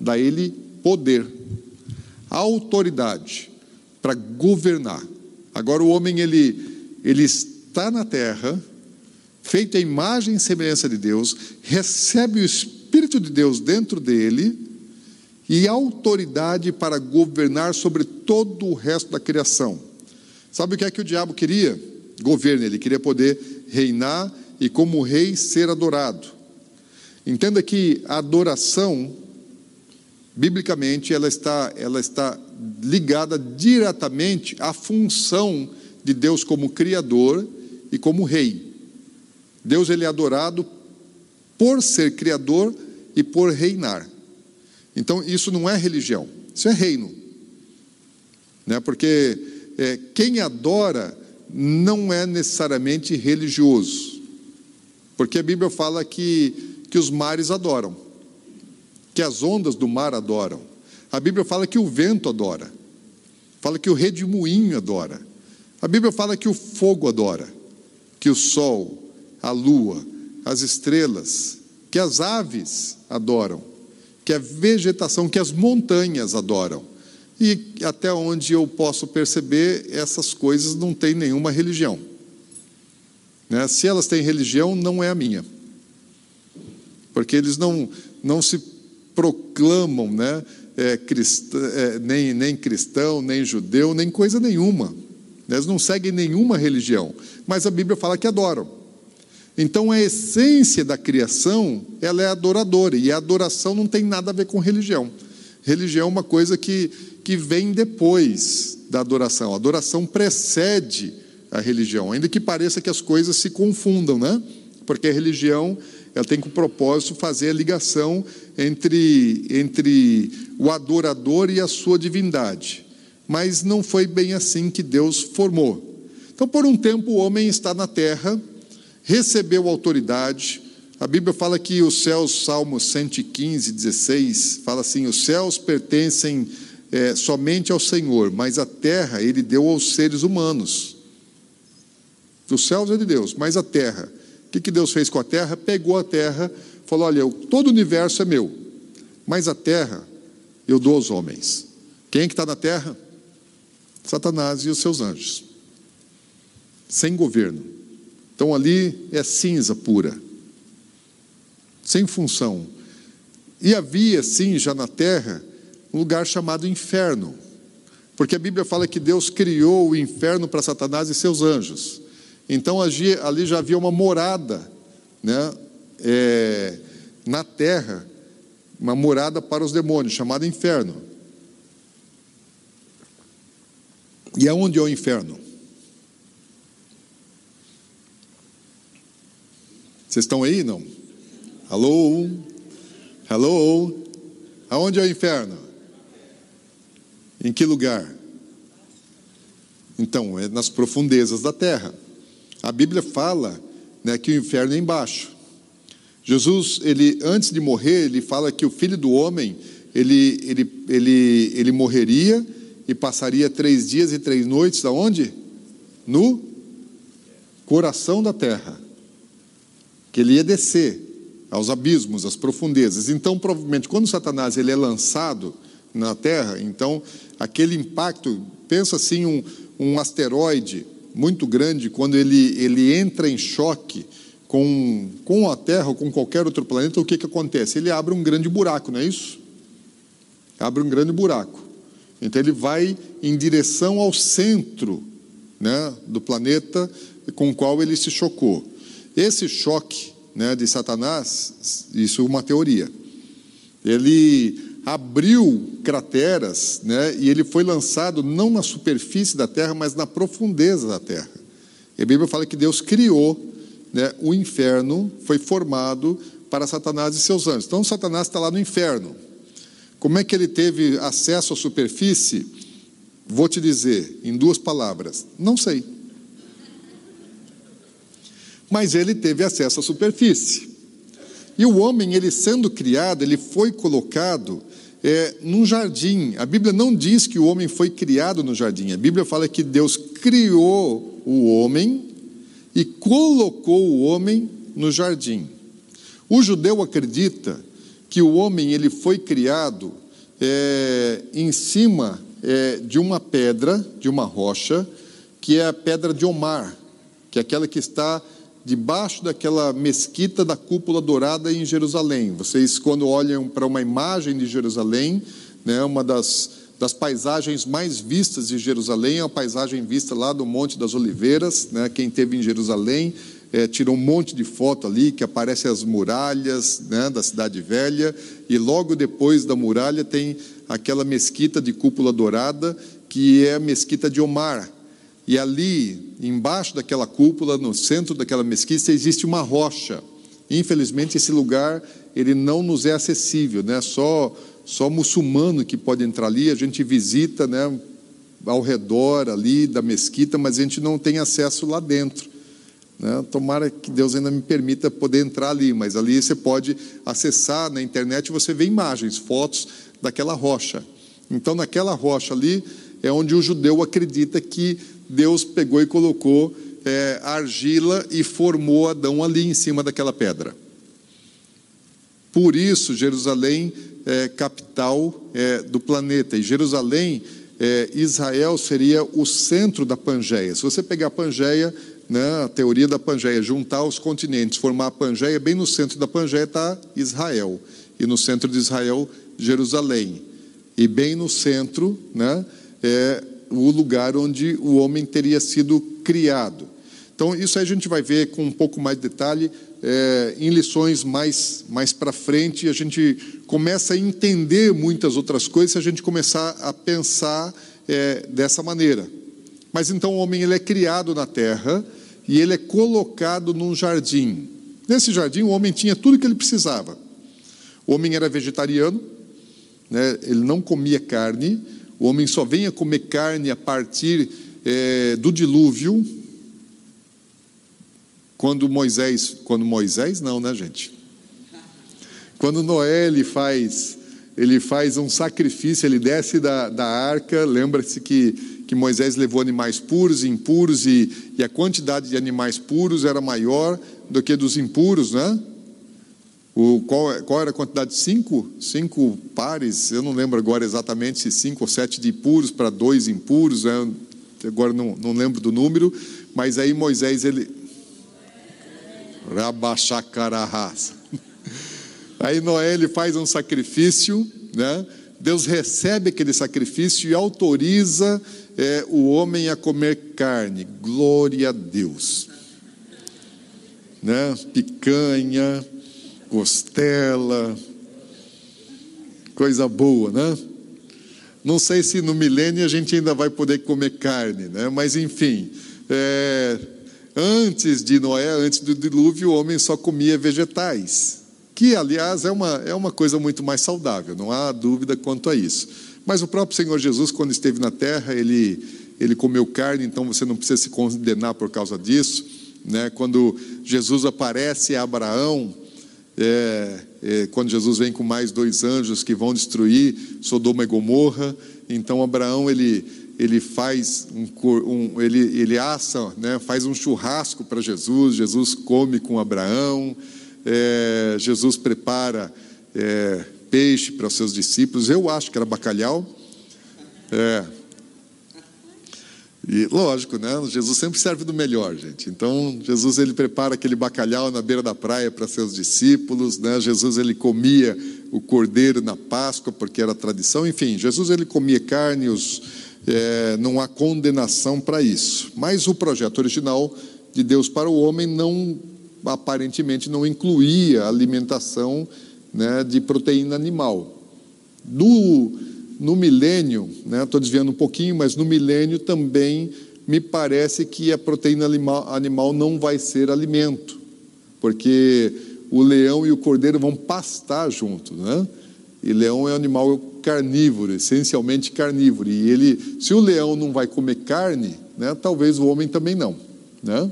S1: dá ele poder, autoridade para governar. Agora o homem ele, ele está na terra, feito a imagem e semelhança de Deus, recebe o Espírito de Deus dentro dele e autoridade para governar sobre todo o resto da criação. Sabe o que é que o diabo queria? governo, ele queria poder reinar e, como rei, ser adorado. Entenda que a adoração, biblicamente, ela está, ela está ligada diretamente à função de Deus como Criador e como Rei. Deus ele é adorado por ser Criador e por reinar. Então, isso não é religião, isso é reino. Né? Porque é, quem adora não é necessariamente religioso, porque a Bíblia fala que, que os mares adoram, que as ondas do mar adoram. A Bíblia fala que o vento adora, fala que o redemoinho adora. A Bíblia fala que o fogo adora, que o sol, a lua, as estrelas, que as aves adoram, que a vegetação, que as montanhas adoram. E até onde eu posso perceber, essas coisas não têm nenhuma religião. Né? Se elas têm religião, não é a minha. Porque eles não, não se proclamam né? É, é, nem, nem cristão, nem judeu, nem coisa nenhuma. Eles não seguem nenhuma religião. Mas a Bíblia fala que adoram. Então a essência da criação, ela é adoradora. E a adoração não tem nada a ver com religião. Religião é uma coisa que que vem depois da adoração. A adoração precede a religião, ainda que pareça que as coisas se confundam, né? Porque a religião ela tem como propósito fazer a ligação entre, entre o adorador e a sua divindade. Mas não foi bem assim que Deus formou. Então, por um tempo, o homem está na terra, recebeu autoridade. A Bíblia fala que os céus, Salmo 115, 16, fala assim: os céus pertencem é, somente ao Senhor, mas a terra ele deu aos seres humanos. Os céus é de Deus, mas a terra. O que, que Deus fez com a terra? Pegou a terra, falou: olha, todo o universo é meu, mas a terra eu dou aos homens. Quem é que está na terra? Satanás e os seus anjos. Sem governo. Então ali é cinza pura. Sem função. E havia, sim, já na terra, um lugar chamado inferno. Porque a Bíblia fala que Deus criou o inferno para Satanás e seus anjos. Então ali já havia uma morada né, é, na terra, uma morada para os demônios, chamada inferno. E aonde é o inferno? Vocês estão aí, não? Alô? Alô? Aonde é o inferno? Em que lugar? Então, é nas profundezas da terra. A Bíblia fala né, que o inferno é embaixo. Jesus, ele antes de morrer, ele fala que o filho do homem, ele, ele, ele, ele morreria e passaria três dias e três noites aonde? No coração da terra. Que ele ia descer aos abismos, às profundezas. Então, provavelmente, quando Satanás ele é lançado na terra, então aquele impacto, pensa assim, um, um asteroide muito grande, quando ele, ele entra em choque com, com a Terra ou com qualquer outro planeta, o que, que acontece? Ele abre um grande buraco, não é isso? Abre um grande buraco. Então ele vai em direção ao centro né, do planeta com o qual ele se chocou. Esse choque né, de Satanás, isso é uma teoria. Ele abriu crateras, né, e ele foi lançado não na superfície da terra, mas na profundeza da terra. E a Bíblia fala que Deus criou né, o inferno, foi formado para Satanás e seus anjos. Então, Satanás está lá no inferno. Como é que ele teve acesso à superfície? Vou te dizer em duas palavras: não sei. Mas ele teve acesso à superfície. E o homem, ele sendo criado, ele foi colocado é, num jardim. A Bíblia não diz que o homem foi criado no jardim. A Bíblia fala que Deus criou o homem e colocou o homem no jardim. O judeu acredita que o homem ele foi criado é, em cima é, de uma pedra, de uma rocha, que é a pedra de Omar, que é aquela que está debaixo daquela mesquita da cúpula dourada em Jerusalém. Vocês, quando olham para uma imagem de Jerusalém, né, uma das, das paisagens mais vistas de Jerusalém é a paisagem vista lá do Monte das Oliveiras. Né, quem teve em Jerusalém é, tirou um monte de foto ali, que aparecem as muralhas né, da Cidade Velha, e logo depois da muralha tem aquela mesquita de cúpula dourada, que é a mesquita de Omar, e ali, embaixo daquela cúpula, no centro daquela mesquita, existe uma rocha. Infelizmente, esse lugar ele não nos é acessível, né? Só só muçulmano que pode entrar ali. A gente visita, né? Ao redor ali da mesquita, mas a gente não tem acesso lá dentro. Né? Tomara que Deus ainda me permita poder entrar ali, mas ali você pode acessar na internet e você vê imagens, fotos daquela rocha. Então, naquela rocha ali é onde o judeu acredita que Deus pegou e colocou é, argila e formou Adão ali em cima daquela pedra. Por isso, Jerusalém é capital é, do planeta. E Jerusalém, é, Israel seria o centro da Pangeia. Se você pegar a Pangeia, né, a teoria da Pangeia, juntar os continentes, formar a Pangeia, bem no centro da Pangeia está Israel. E no centro de Israel, Jerusalém. E bem no centro, né, é o lugar onde o homem teria sido criado. Então, isso a gente vai ver com um pouco mais de detalhe é, em lições mais, mais para frente. A gente começa a entender muitas outras coisas se a gente começar a pensar é, dessa maneira. Mas então o homem ele é criado na terra e ele é colocado num jardim. Nesse jardim, o homem tinha tudo que ele precisava. O homem era vegetariano, né, ele não comia carne, o homem só vem a comer carne a partir é, do dilúvio, quando Moisés, quando Moisés não, né, gente? Quando Noé ele faz, ele faz um sacrifício, ele desce da, da arca, lembra-se que, que Moisés levou animais puros e impuros, e, e a quantidade de animais puros era maior do que dos impuros, né? O, qual, qual, era a quantidade? Cinco? Cinco pares, eu não lembro agora exatamente se cinco ou sete de puros para dois impuros, né? agora não, não lembro do número, mas aí Moisés, ele. Rabachacararras. [laughs] Aí Noé ele faz um sacrifício, né? Deus recebe aquele sacrifício e autoriza é, o homem a comer carne. Glória a Deus. Né? Picanha, costela, coisa boa, né? Não sei se no milênio a gente ainda vai poder comer carne, né? Mas enfim, é, Antes de Noé, antes do dilúvio, o homem só comia vegetais, que, aliás, é uma, é uma coisa muito mais saudável, não há dúvida quanto a isso. Mas o próprio Senhor Jesus, quando esteve na terra, ele, ele comeu carne, então você não precisa se condenar por causa disso. Né? Quando Jesus aparece a Abraão, é, é, quando Jesus vem com mais dois anjos que vão destruir Sodoma e Gomorra, então Abraão ele, ele faz um, um ele, ele assa, né, faz um churrasco para Jesus, Jesus come com Abraão, é, Jesus prepara é, peixe para os seus discípulos, eu acho que era bacalhau, é, e lógico, né? Jesus sempre serve do melhor, gente. Então, Jesus ele prepara aquele bacalhau na beira da praia para seus discípulos, né? Jesus ele comia o cordeiro na Páscoa porque era tradição. Enfim, Jesus ele comia carne, os, é, não há condenação para isso. Mas o projeto original de Deus para o homem não aparentemente não incluía alimentação né, de proteína animal. Do no milênio, estou né, desviando um pouquinho, mas no milênio também me parece que a proteína animal, não vai ser alimento, porque o leão e o cordeiro vão pastar juntos, né? E leão é um animal carnívoro, essencialmente carnívoro. E ele, se o leão não vai comer carne, né, talvez o homem também não, né?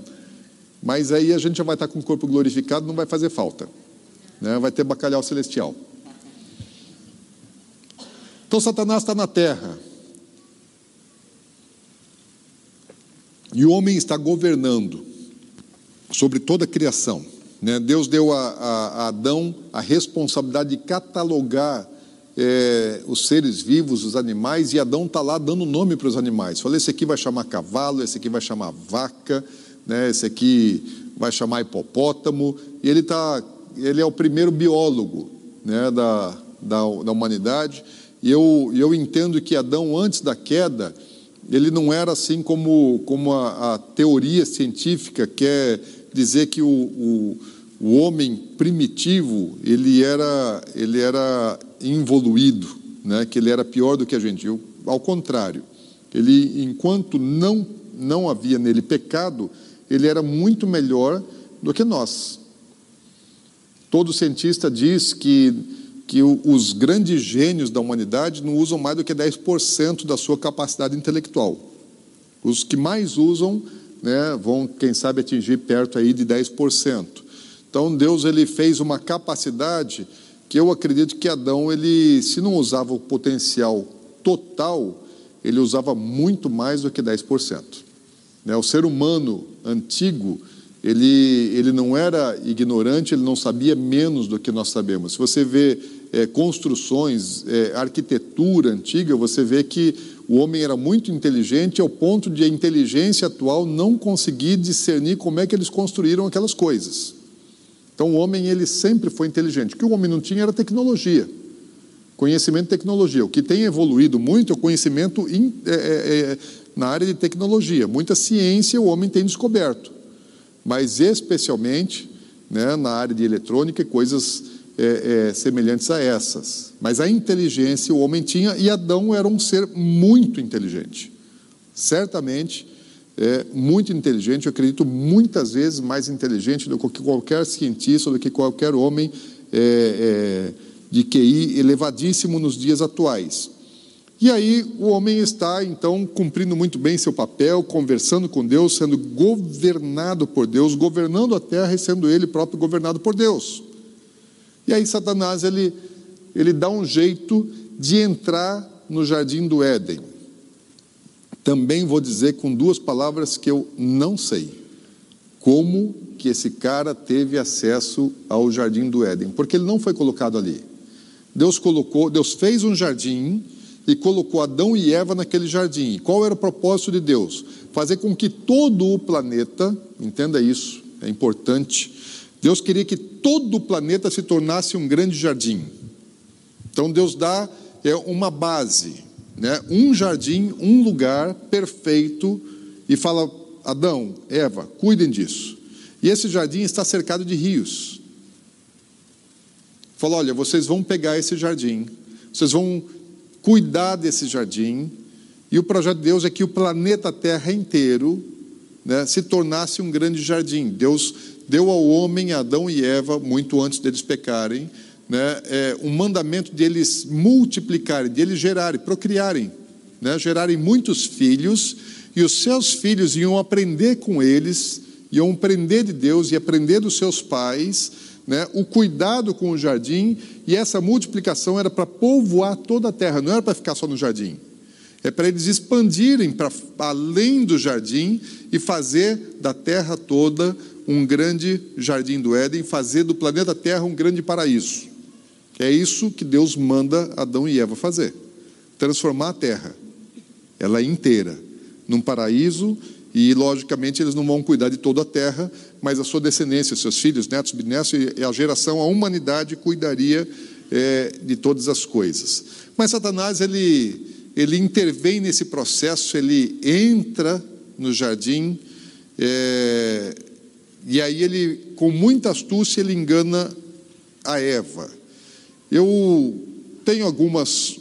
S1: Mas aí a gente já vai estar com o corpo glorificado, não vai fazer falta, né? Vai ter bacalhau celestial. Então Satanás está na terra. E o homem está governando sobre toda a criação. Né? Deus deu a, a, a, Adão a responsabilidade de catalogar é, os seres vivos, os animais, e Adão está lá dando nome para os animais. Falei, esse aqui vai chamar cavalo, esse aqui vai chamar vaca, né? esse aqui vai chamar hipopótamo, e ele, tá, ele é o primeiro biólogo né? da, da, da humanidade. E eu, eu entendo que Adão, antes da queda, ele não era assim como, como a, a teoria científica quer dizer que o, o, o, homem primitivo ele era, ele era involuído, né? que ele era pior do que a gente. Eu, ao contrário, ele, enquanto não, não havia nele pecado, ele era muito melhor do que nós. Todo cientista diz que que os grandes gênios da humanidade não usam mais do que 10% da sua capacidade intelectual. Os que mais usam né, vão, quem sabe, atingir perto aí de 10%. Então, Deus ele fez uma capacidade que eu acredito que Adão, ele, se não usava o potencial total, ele usava muito mais do que 10%. Né, o ser humano antigo, ele, ele não era ignorante, ele não sabia menos do que nós sabemos. Se você vê é, construções, é, arquitetura antiga, você vê que o homem era muito inteligente ao ponto de a inteligência atual não conseguir discernir como é que eles construíram aquelas coisas. Então o homem ele sempre foi inteligente. O que o homem não tinha era tecnologia, conhecimento e tecnologia. O que tem evoluído muito é o conhecimento in, é, é, é na área de tecnologia. Muita ciência o homem tem descoberto, mas especialmente né, na área de eletrônica e coisas é, é, semelhantes a essas. Mas a inteligência o homem tinha e Adão era um ser muito inteligente. Certamente, é, muito inteligente, eu acredito muitas vezes mais inteligente do que qualquer cientista, do que qualquer homem é, é, de QI elevadíssimo nos dias atuais. E aí o homem está então cumprindo muito bem seu papel, conversando com Deus, sendo governado por Deus, governando a terra e sendo ele próprio governado por Deus. E aí Satanás ele, ele dá um jeito de entrar no jardim do Éden. Também vou dizer com duas palavras que eu não sei. Como que esse cara teve acesso ao jardim do Éden? Porque ele não foi colocado ali. Deus colocou, Deus fez um jardim e colocou Adão e Eva naquele jardim. qual era o propósito de Deus? Fazer com que todo o planeta, entenda isso, é importante, Deus queria que todo o planeta se tornasse um grande jardim. Então Deus dá é uma base, né? um jardim, um lugar perfeito, e fala: Adão, Eva, cuidem disso. E esse jardim está cercado de rios. Fala: olha, vocês vão pegar esse jardim, vocês vão cuidar desse jardim, e o projeto de Deus é que o planeta Terra inteiro né, se tornasse um grande jardim. Deus deu ao homem, Adão e Eva, muito antes deles pecarem, né, é, um mandamento de eles multiplicarem, de eles gerarem, procriarem, né, gerarem muitos filhos, e os seus filhos iam aprender com eles, iam aprender de Deus e aprender dos seus pais, né, o cuidado com o jardim, e essa multiplicação era para povoar toda a terra, não era para ficar só no jardim. É para eles expandirem para além do jardim e fazer da terra toda um grande jardim do Éden, fazer do planeta Terra um grande paraíso. É isso que Deus manda Adão e Eva fazer: transformar a terra, ela inteira, num paraíso. E, logicamente, eles não vão cuidar de toda a terra, mas a sua descendência, seus filhos, netos, bisnetos e a geração, a humanidade cuidaria é, de todas as coisas. Mas Satanás, ele ele intervém nesse processo, ele entra no jardim, é, e aí ele, com muita astúcia, ele engana a Eva. Eu tenho algumas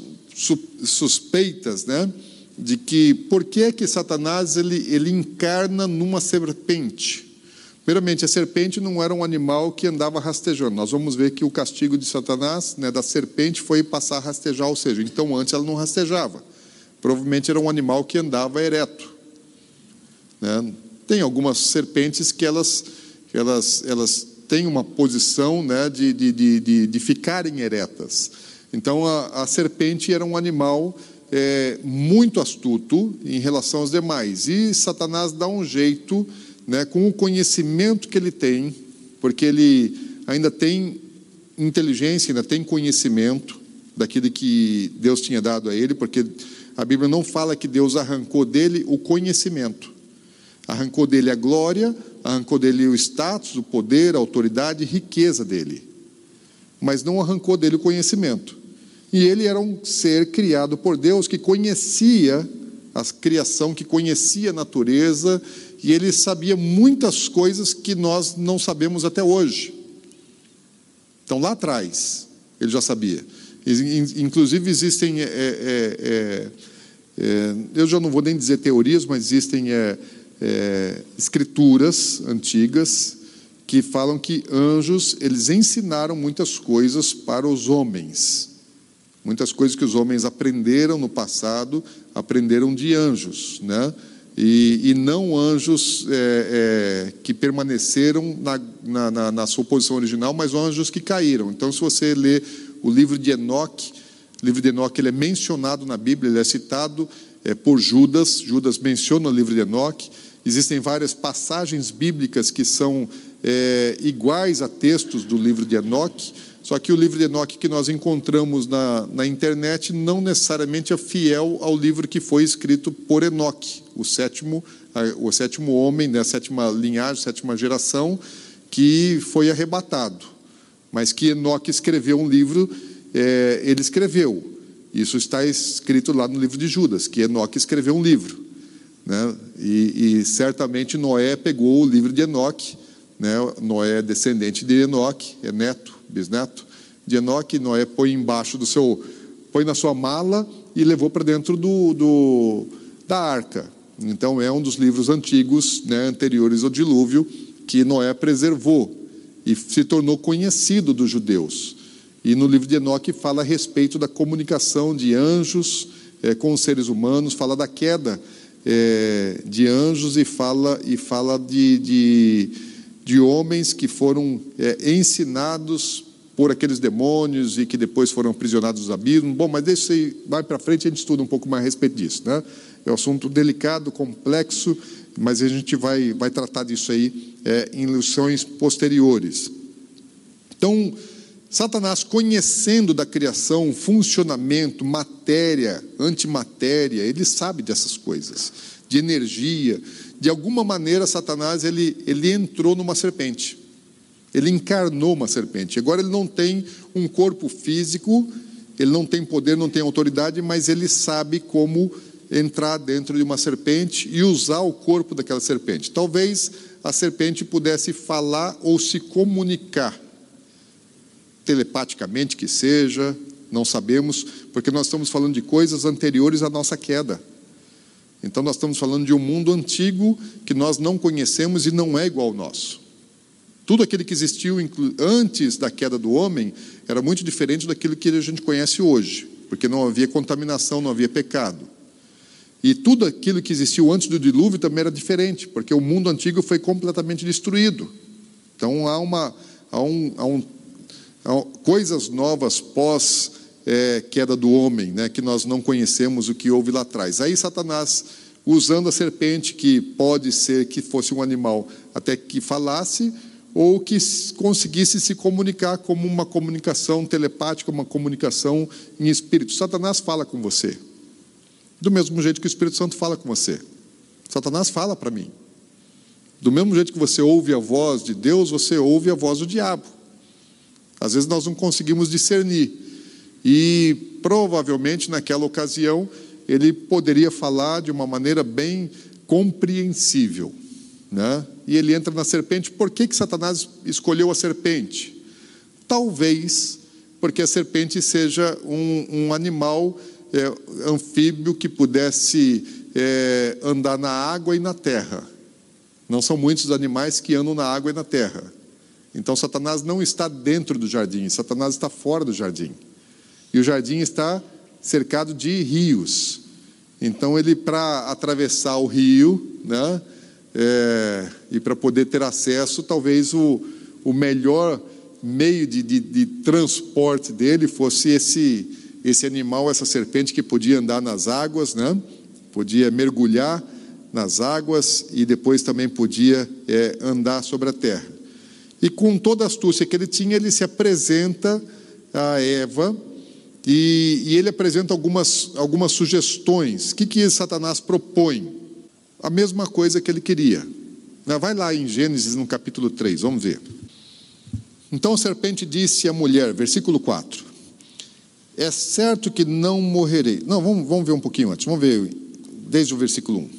S1: suspeitas, né, de que por que é que Satanás ele, ele encarna numa serpente? Primeiramente, a serpente não era um animal que andava rastejando. Nós vamos ver que o castigo de Satanás, né, da serpente, foi passar a rastejar, ou seja, então antes ela não rastejava. Provavelmente era um animal que andava ereto. Né? Tem algumas serpentes que elas, elas, elas têm uma posição né, de, de, de, de, ficarem eretas. Então, a, a serpente era um animal é, muito astuto em relação aos demais. E Satanás dá um jeito né, com o conhecimento que ele tem, porque ele ainda tem inteligência, ainda tem conhecimento daquilo que Deus tinha dado a ele, porque a Bíblia não fala que Deus arrancou dele o conhecimento, arrancou dele a glória, arrancou dele o status, o poder, a autoridade, a riqueza dele, mas não arrancou dele o conhecimento. E ele era um ser criado por Deus que conhecia a criação, que conhecia a natureza, e ele sabia muitas coisas que nós não sabemos até hoje. Então, lá atrás, ele já sabia. Inclusive, existem. É, é, é, é, eu já não vou nem dizer teorias, mas existem é, escrituras antigas que falam que anjos eles ensinaram muitas coisas para os homens. Muitas coisas que os homens aprenderam no passado, aprenderam de anjos, né? E, e não anjos é, é, que permaneceram na, na, na, sua posição original, mas anjos que caíram. Então, se você ler o livro de Enoque, o livro de Enoque ele é mencionado na Bíblia, ele é citado é, por Judas, Judas menciona o livro de Enoque, existem várias passagens bíblicas que são é, iguais a textos do livro de Enoque, só que o livro de Enoque que nós encontramos na, na internet não necessariamente é fiel ao livro que foi escrito por Enoque, o sétimo, o sétimo homem, né, a sétima linhagem, a sétima geração, que foi arrebatado. Mas que Enoque escreveu um livro, é, ele escreveu. Isso está escrito lá no livro de Judas, que Enoque escreveu um livro. Né? E, e certamente Noé pegou o livro de Enoque, né? Noé é descendente de Enoque, é neto bisneto de Enoque, Noé põe embaixo do seu, põe na sua mala e levou para dentro do, do, da arca. Então é um dos livros antigos, né, anteriores ao dilúvio, que Noé preservou e se tornou conhecido dos judeus. E no livro de Enoque fala a respeito da comunicação de anjos é, com os seres humanos, fala da queda é, de anjos e fala, e fala de, de de homens que foram é, ensinados por aqueles demônios e que depois foram aprisionados nos abismos. Bom, mas deixa aí, vai para frente a gente estuda um pouco mais a respeito disso. Né? É um assunto delicado, complexo, mas a gente vai, vai tratar disso aí é, em lições posteriores. Então, Satanás, conhecendo da criação, funcionamento, matéria, antimatéria, ele sabe dessas coisas, de energia, de alguma maneira, Satanás ele, ele entrou numa serpente. Ele encarnou uma serpente. Agora ele não tem um corpo físico, ele não tem poder, não tem autoridade, mas ele sabe como entrar dentro de uma serpente e usar o corpo daquela serpente. Talvez a serpente pudesse falar ou se comunicar telepaticamente que seja, não sabemos, porque nós estamos falando de coisas anteriores à nossa queda. Então, nós estamos falando de um mundo antigo que nós não conhecemos e não é igual ao nosso. Tudo aquilo que existiu antes da queda do homem era muito diferente daquilo que a gente conhece hoje, porque não havia contaminação, não havia pecado. E tudo aquilo que existiu antes do dilúvio também era diferente, porque o mundo antigo foi completamente destruído. Então há uma há um, há um coisas novas pós é, queda do homem, né, que nós não conhecemos o que houve lá atrás. Aí Satanás, usando a serpente, que pode ser que fosse um animal até que falasse, ou que conseguisse se comunicar como uma comunicação telepática, uma comunicação em espírito. Satanás fala com você. Do mesmo jeito que o Espírito Santo fala com você. Satanás fala para mim. Do mesmo jeito que você ouve a voz de Deus, você ouve a voz do diabo. Às vezes nós não conseguimos discernir. E provavelmente naquela ocasião ele poderia falar de uma maneira bem compreensível. Né? E ele entra na serpente. Por que, que Satanás escolheu a serpente? Talvez porque a serpente seja um, um animal é, anfíbio que pudesse é, andar na água e na terra. Não são muitos os animais que andam na água e na terra. Então Satanás não está dentro do jardim, Satanás está fora do jardim. E o jardim está cercado de rios. Então ele para atravessar o rio, né, é, e para poder ter acesso, talvez o, o melhor meio de, de, de transporte dele fosse esse esse animal, essa serpente que podia andar nas águas, né? podia mergulhar nas águas e depois também podia é, andar sobre a terra. E com toda a astúcia que ele tinha, ele se apresenta a Eva e, e ele apresenta algumas, algumas sugestões. O que, que Satanás propõe? A mesma coisa que ele queria. Né? Vai lá em Gênesis, no capítulo 3, vamos ver. Então a serpente disse à mulher, versículo 4: é certo que não morrerei. Não, vamos, vamos ver um pouquinho antes, vamos ver desde o versículo 1.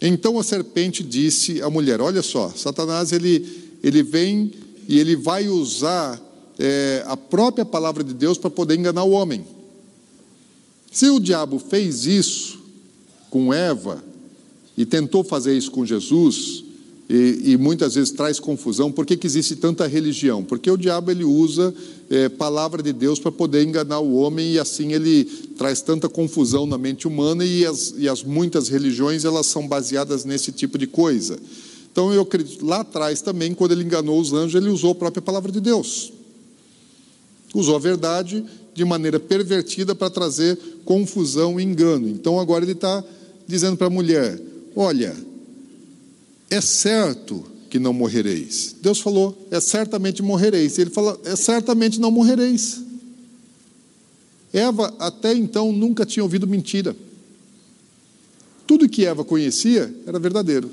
S1: Então a serpente disse à mulher: Olha só, Satanás ele, ele vem e ele vai usar é, a própria palavra de Deus para poder enganar o homem. Se o diabo fez isso com Eva e tentou fazer isso com Jesus, e, e, muitas vezes traz confusão. Por que, que existe tanta religião? Porque o diabo ele usa é, palavra de Deus para poder enganar o homem e assim ele traz tanta confusão na mente humana e as, e as muitas religiões elas são baseadas nesse tipo de coisa. Então eu acredito, lá atrás também, quando ele enganou os anjos, ele usou a própria palavra de Deus. Usou a verdade de maneira pervertida para trazer confusão e engano. Então agora ele está dizendo para a mulher: olha, é certo que não morrereis. Deus falou, é certamente morrereis. Ele fala, é certamente não morrereis. Eva até então nunca tinha ouvido mentira. Tudo que Eva conhecia era verdadeiro.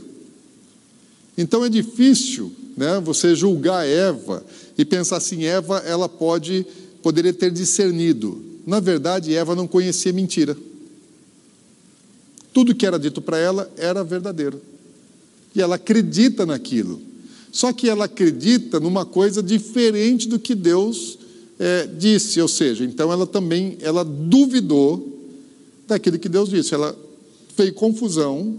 S1: Então é difícil, né, você julgar Eva e pensar assim, Eva, ela pode poderia ter discernido. Na verdade, Eva não conhecia mentira. Tudo que era dito para ela era verdadeiro e ela acredita naquilo. Só que ela acredita numa coisa diferente do que Deus é, disse, ou seja, então ela também ela duvidou daquilo que Deus disse. Ela fez confusão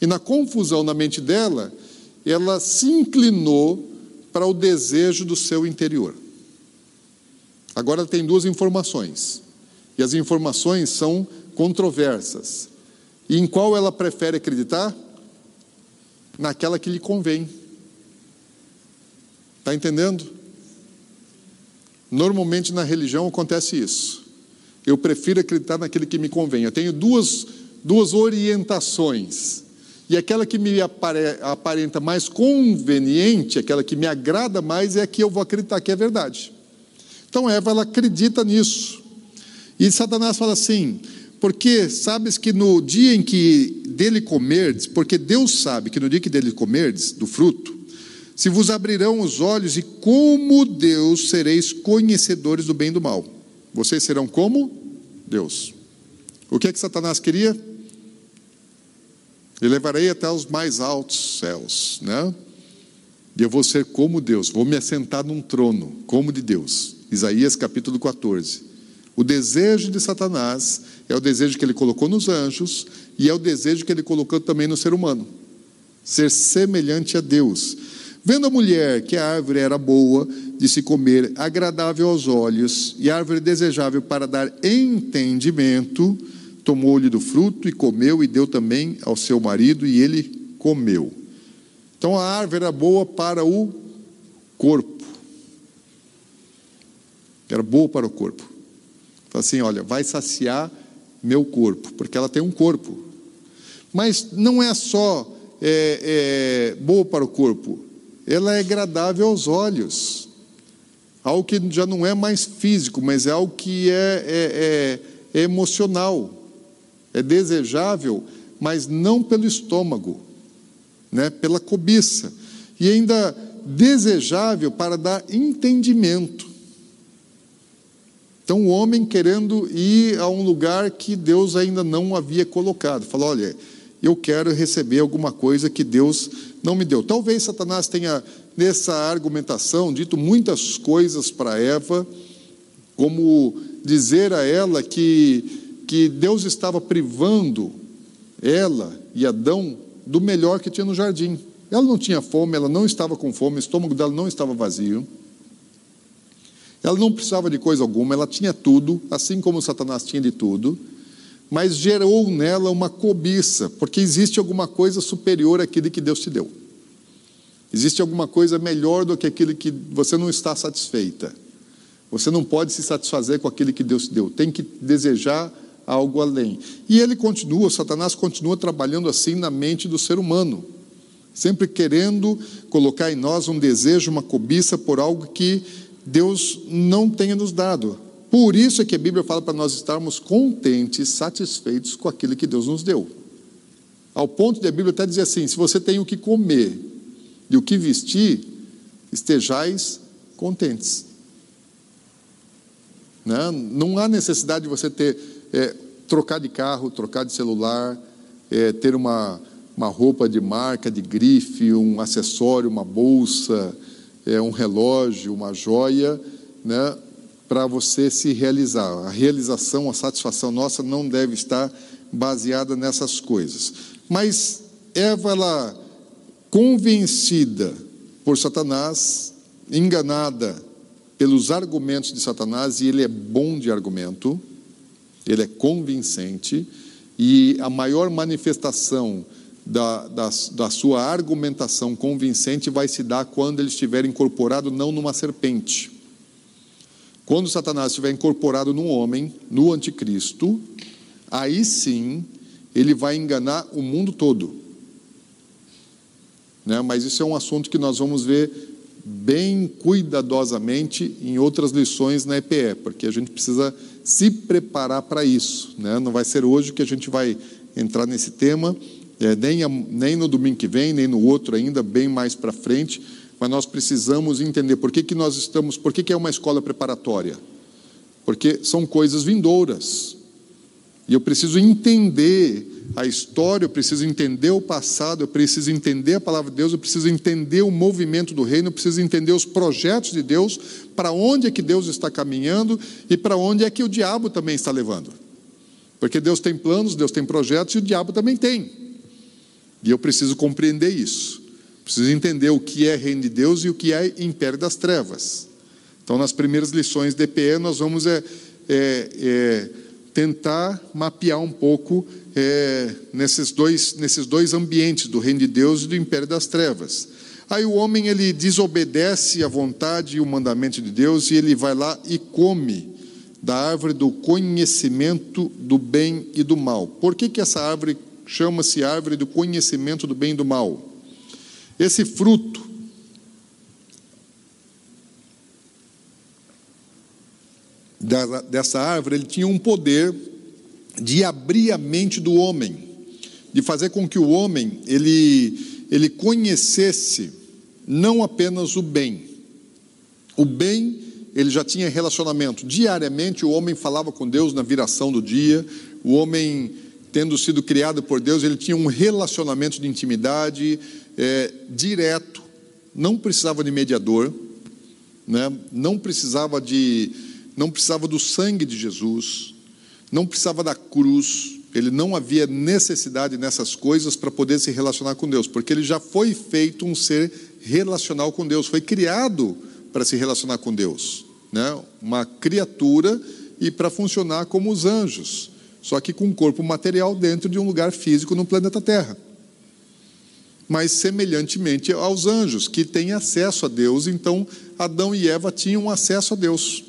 S1: e na confusão na mente dela, ela se inclinou para o desejo do seu interior. Agora ela tem duas informações e as informações são controversas. E em qual ela prefere acreditar? Naquela que lhe convém. Está entendendo? Normalmente na religião acontece isso. Eu prefiro acreditar naquele que me convém. Eu tenho duas, duas orientações. E aquela que me aparenta mais conveniente, aquela que me agrada mais, é a que eu vou acreditar que é verdade. Então Eva ela acredita nisso. E Satanás fala assim: porque sabes que no dia em que dele comerdes, porque Deus sabe que no dia que dele comerdes do fruto, se vos abrirão os olhos e como Deus sereis conhecedores do bem e do mal. Vocês serão como Deus. O que é que Satanás queria? Eu levarei até os mais altos céus, né? E eu vou ser como Deus, vou me assentar num trono, como de Deus. Isaías capítulo 14. O desejo de Satanás é o desejo que ele colocou nos anjos e é o desejo que ele colocou também no ser humano. Ser semelhante a Deus. Vendo a mulher que a árvore era boa de se comer, agradável aos olhos e árvore desejável para dar entendimento, tomou-lhe do fruto e comeu e deu também ao seu marido e ele comeu. Então a árvore era boa para o corpo. Era boa para o corpo. Assim: olha, vai saciar meu corpo, porque ela tem um corpo. Mas não é só é, é, boa para o corpo, ela é agradável aos olhos. Algo que já não é mais físico, mas é algo que é, é, é, é emocional, é desejável, mas não pelo estômago, né? pela cobiça. E ainda desejável para dar entendimento. Então, o homem querendo ir a um lugar que Deus ainda não havia colocado. Falou: olha, eu quero receber alguma coisa que Deus não me deu. Talvez Satanás tenha, nessa argumentação, dito muitas coisas para Eva, como dizer a ela que, que Deus estava privando ela e Adão do melhor que tinha no jardim. Ela não tinha fome, ela não estava com fome, o estômago dela não estava vazio. Ela não precisava de coisa alguma, ela tinha tudo, assim como Satanás tinha de tudo, mas gerou nela uma cobiça, porque existe alguma coisa superior àquilo que Deus te deu. Existe alguma coisa melhor do que aquilo que você não está satisfeita. Você não pode se satisfazer com aquilo que Deus te deu, tem que desejar algo além. E ele continua, Satanás continua trabalhando assim na mente do ser humano, sempre querendo colocar em nós um desejo, uma cobiça por algo que Deus não tenha nos dado. Por isso é que a Bíblia fala para nós estarmos contentes, satisfeitos com aquilo que Deus nos deu. Ao ponto de a Bíblia até dizer assim: se você tem o que comer e o que vestir, estejais contentes. Né? Não há necessidade de você ter é, trocar de carro, trocar de celular, é, ter uma, uma roupa de marca, de grife, um acessório, uma bolsa, é, um relógio, uma joia, né, para você se realizar. A realização, a satisfação nossa não deve estar baseada nessas coisas. Mas Eva, ela, convencida por Satanás, enganada pelos argumentos de Satanás, e ele é bom de argumento, ele é convincente, e a maior manifestação da, da, da, sua argumentação convincente vai se dar quando ele estiver incorporado não numa serpente. Quando Satanás estiver incorporado num homem, no anticristo, aí sim ele vai enganar o mundo todo. Né? Mas isso é um assunto que nós vamos ver bem cuidadosamente em outras lições na EPE, porque a gente precisa se preparar para isso. Né? Não vai ser hoje que a gente vai entrar nesse tema, é, nem, a, nem no domingo que vem, nem no outro ainda, bem mais para frente, mas nós precisamos entender por que, que nós estamos, por que, que é uma escola preparatória? Porque são coisas vindouras. E eu preciso entender a história, eu preciso entender o passado, eu preciso entender a palavra de Deus, eu preciso entender o movimento do reino, eu preciso entender os projetos de Deus, para onde é que Deus está caminhando e para onde é que o diabo também está levando. Porque Deus tem planos, Deus tem projetos e o diabo também tem. E eu preciso compreender isso. Preciso entender o que é reino de Deus e o que é império das trevas. Então, nas primeiras lições de EPE, nós vamos é, é, é, tentar mapear um pouco é, nesses, dois, nesses dois ambientes, do reino de Deus e do império das trevas. Aí o homem ele desobedece à vontade e o mandamento de Deus e ele vai lá e come da árvore do conhecimento do bem e do mal. Por que, que essa árvore chama-se árvore do conhecimento do bem e do mal. Esse fruto dessa árvore, ele tinha um poder de abrir a mente do homem, de fazer com que o homem ele, ele conhecesse não apenas o bem. O bem, ele já tinha relacionamento. Diariamente o homem falava com Deus na viração do dia, o homem, tendo sido criado por Deus, ele tinha um relacionamento de intimidade é, direto, não precisava de mediador, né? não precisava de não precisava do sangue de Jesus, não precisava da cruz, ele não havia necessidade nessas coisas para poder se relacionar com Deus, porque ele já foi feito um ser relacional com Deus, foi criado para se relacionar com Deus, né? Uma criatura e para funcionar como os anjos, só que com um corpo material dentro de um lugar físico no planeta Terra. Mas semelhantemente aos anjos, que têm acesso a Deus, então Adão e Eva tinham acesso a Deus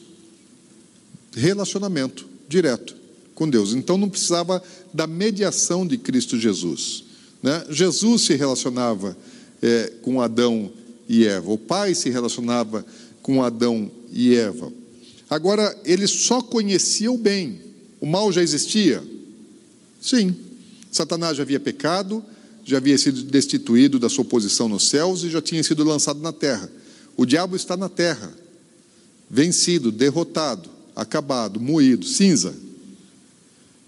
S1: relacionamento direto com Deus. Então não precisava da mediação de Cristo Jesus. Né? Jesus se relacionava é, com Adão e Eva, o Pai se relacionava com Adão e Eva. Agora, ele só conhecia o bem, o mal já existia? Sim. Satanás já havia pecado, já havia sido destituído da sua posição nos céus e já tinha sido lançado na terra. O diabo está na terra, vencido, derrotado acabado, moído, cinza.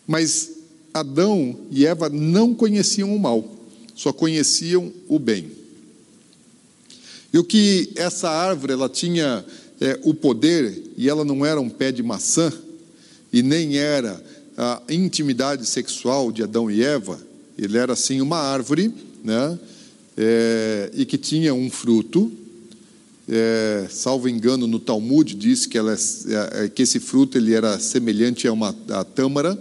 S1: Mas Adão e Eva não conheciam o mal, só conheciam o bem. E o que essa árvore ela tinha é, o poder, e ela não era um pé de maçã, e nem era a intimidade sexual de Adão e Eva, ele era assim uma árvore, né? É, e que tinha um fruto, é, salvo engano, no Talmud diz que, ela, é, é, que esse fruto ele era semelhante a uma a tâmara,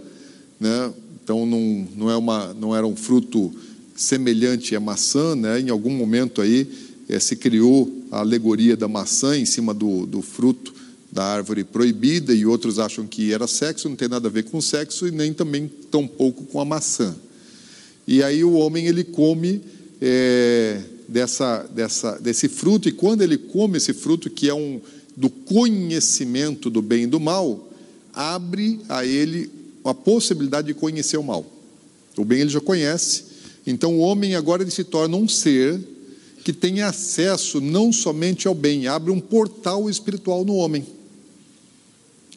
S1: né? então não, não, é uma, não era um fruto semelhante à maçã, né? em algum momento aí é, se criou a alegoria da maçã em cima do, do fruto da árvore proibida, e outros acham que era sexo, não tem nada a ver com sexo, e nem também tão pouco com a maçã. E aí o homem ele come é, dessa, dessa, desse fruto, e quando ele come esse fruto, que é um do conhecimento do bem e do mal, abre a ele a possibilidade de conhecer o mal. O bem ele já conhece, então o homem agora ele se torna um ser que tem acesso não somente ao bem, abre um portal espiritual no homem.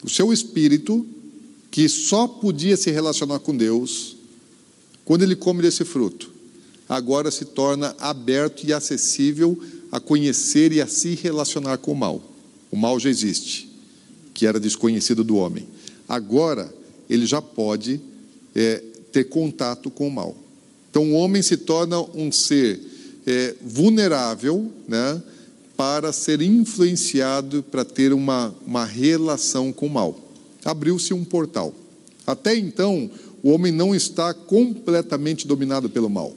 S1: O seu espírito, que só podia se relacionar com Deus, quando ele come desse fruto, agora se torna aberto e acessível a conhecer e a se relacionar com o mal. O mal já existe, que era desconhecido do homem. Agora ele já pode é, ter contato com o mal. Então o homem se torna um ser é, vulnerável, né, para ser influenciado, para ter uma, uma relação com o mal. Abriu-se um portal. Até então, o homem não está completamente dominado pelo mal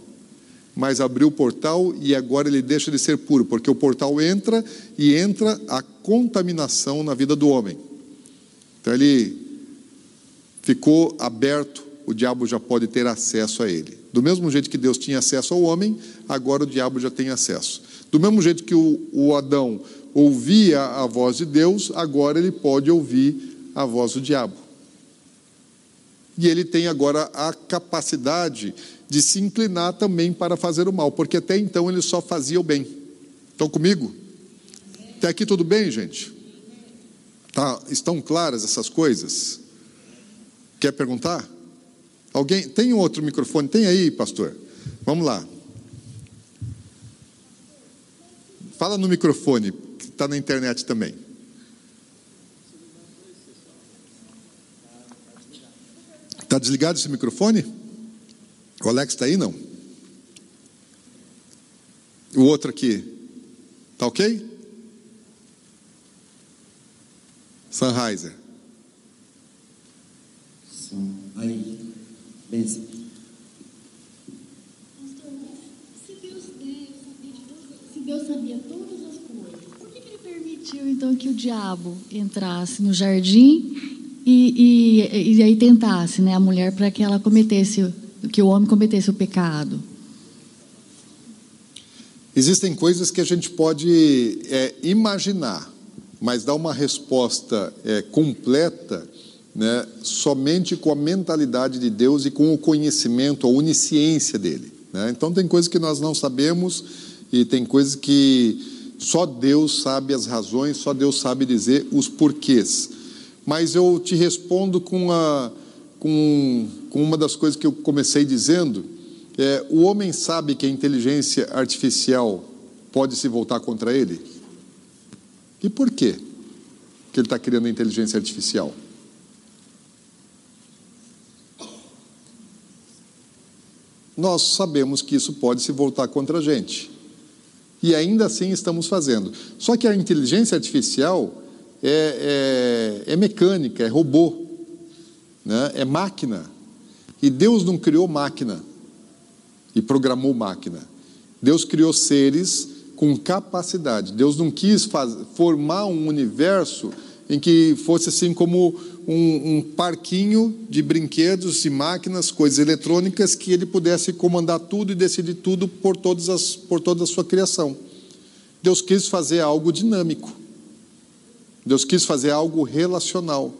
S1: mas abriu o portal e agora ele deixa de ser puro, porque o portal entra e entra a contaminação na vida do homem. Então ele ficou aberto, o diabo já pode ter acesso a ele. Do mesmo jeito que Deus tinha acesso ao homem, agora o diabo já tem acesso. Do mesmo jeito que o, o Adão ouvia a voz de Deus, agora ele pode ouvir a voz do diabo. E ele tem agora a capacidade de se inclinar também para fazer o mal, porque até então ele só fazia o bem. Estão comigo? Até aqui tudo bem, gente? Tá, estão claras essas coisas? Quer perguntar? Alguém tem outro microfone? Tem aí, pastor? Vamos lá. Fala no microfone, que está na internet também. Está desligado esse microfone? O Alex está aí, não? O outro aqui, tá ok? Sunriser.
S2: Som. Aí, pensa.
S3: Se Deus sabia todas as coisas, por que ele permitiu então que o diabo entrasse no jardim e, e, e aí tentasse né, a mulher para que ela cometesse que o homem cometesse o pecado?
S1: Existem coisas que a gente pode é, imaginar, mas dar uma resposta é, completa né, somente com a mentalidade de Deus e com o conhecimento, a onisciência dele. Né? Então, tem coisas que nós não sabemos e tem coisas que só Deus sabe as razões, só Deus sabe dizer os porquês. Mas eu te respondo com, a, com, com uma das coisas que eu comecei dizendo. É, o homem sabe que a inteligência artificial pode se voltar contra ele? E por quê que ele está criando a inteligência artificial? Nós sabemos que isso pode se voltar contra a gente. E ainda assim estamos fazendo. Só que a inteligência artificial é, é, é mecânica, é robô, né? é máquina. E Deus não criou máquina e programou máquina. Deus criou seres com capacidade. Deus não quis faz, formar um universo em que fosse assim como um, um, parquinho de brinquedos e máquinas, coisas eletrônicas, que ele pudesse comandar tudo e decidir tudo por, todas as, por toda a sua criação. Deus quis fazer algo dinâmico. Deus quis fazer algo relacional.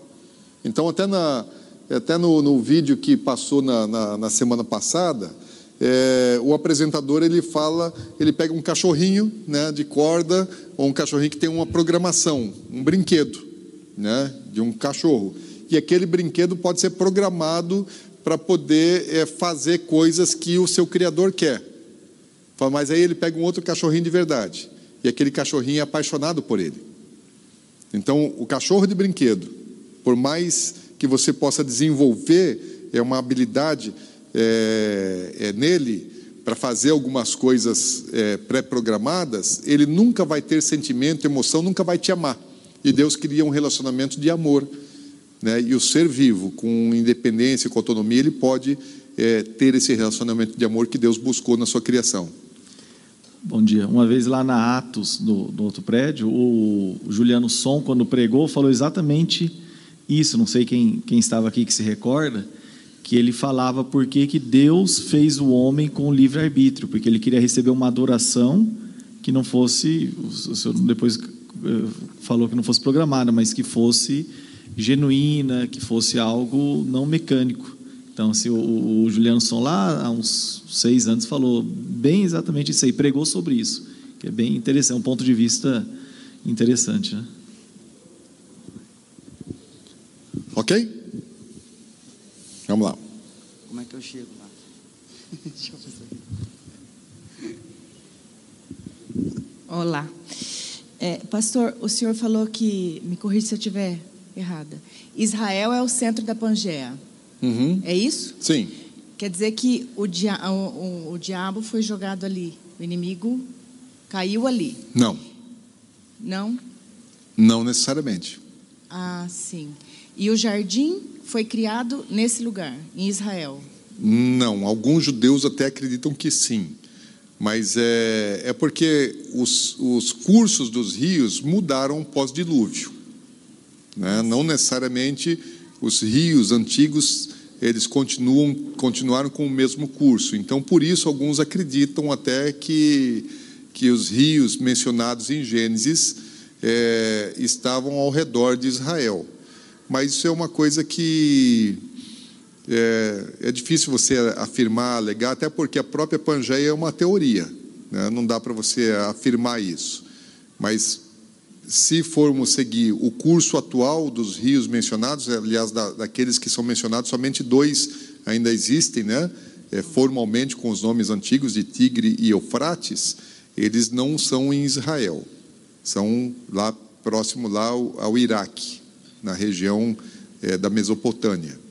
S1: Então, até, na, até no, no vídeo que passou na, na, na semana passada, é, o apresentador ele fala, ele pega um cachorrinho né, de corda ou um cachorrinho que tem uma programação, um brinquedo, né, de um cachorro. E aquele brinquedo pode ser programado para poder é, fazer coisas que o seu criador quer. Mas aí ele pega um outro cachorrinho de verdade. E aquele cachorrinho é apaixonado por ele. Então, o cachorro de brinquedo, por mais que você possa desenvolver é uma habilidade é, é nele para fazer algumas coisas é, pré-programadas, ele nunca vai ter sentimento, emoção, nunca vai te amar. E Deus cria um relacionamento de amor. Né? E o ser vivo, com independência, com autonomia, ele pode é, ter esse relacionamento de amor que Deus buscou na sua criação.
S4: Bom dia. Uma vez lá na Atos, do, do outro prédio, o Juliano Som, quando pregou, falou exatamente isso. Não sei quem, quem estava aqui que se recorda que ele falava por que Deus fez o homem com livre-arbítrio, porque ele queria receber uma adoração que não fosse, o senhor depois falou que não fosse programada, mas que fosse genuína, que fosse algo não mecânico. Então, assim, o, o Juliano Son lá, há uns seis anos, falou bem exatamente isso aí, pregou sobre isso, que é bem interessante, é um ponto de vista interessante. Né?
S1: Ok? Vamos lá.
S2: Como é que eu chego lá? [laughs] Deixa eu
S5: aqui. Olá. É, pastor, o senhor falou que, me corrija se eu estiver errada, Israel é o centro da Pangeia.
S1: Uhum.
S5: É isso?
S1: Sim.
S5: Quer dizer que o, dia, o, o, o diabo foi jogado ali, o inimigo caiu ali.
S1: Não.
S5: Não?
S1: Não necessariamente.
S5: Ah, sim. E o jardim foi criado nesse lugar, em Israel?
S1: Não, alguns judeus até acreditam que sim. Mas é, é porque os, os cursos dos rios mudaram pós-dilúvio. Né? Não necessariamente os rios antigos eles continuam continuaram com o mesmo curso. Então, por isso, alguns acreditam até que, que os rios mencionados em Gênesis é, estavam ao redor de Israel mas isso é uma coisa que é, é difícil você afirmar, alegar, até porque a própria Pangeia é uma teoria, né? não dá para você afirmar isso. Mas se formos seguir o curso atual dos rios mencionados, aliás, da, daqueles que são mencionados, somente dois ainda existem, né? É, formalmente com os nomes antigos de Tigre e Eufrates, eles não são em Israel, são lá próximo lá ao, ao Iraque na região é, da Mesopotâmia.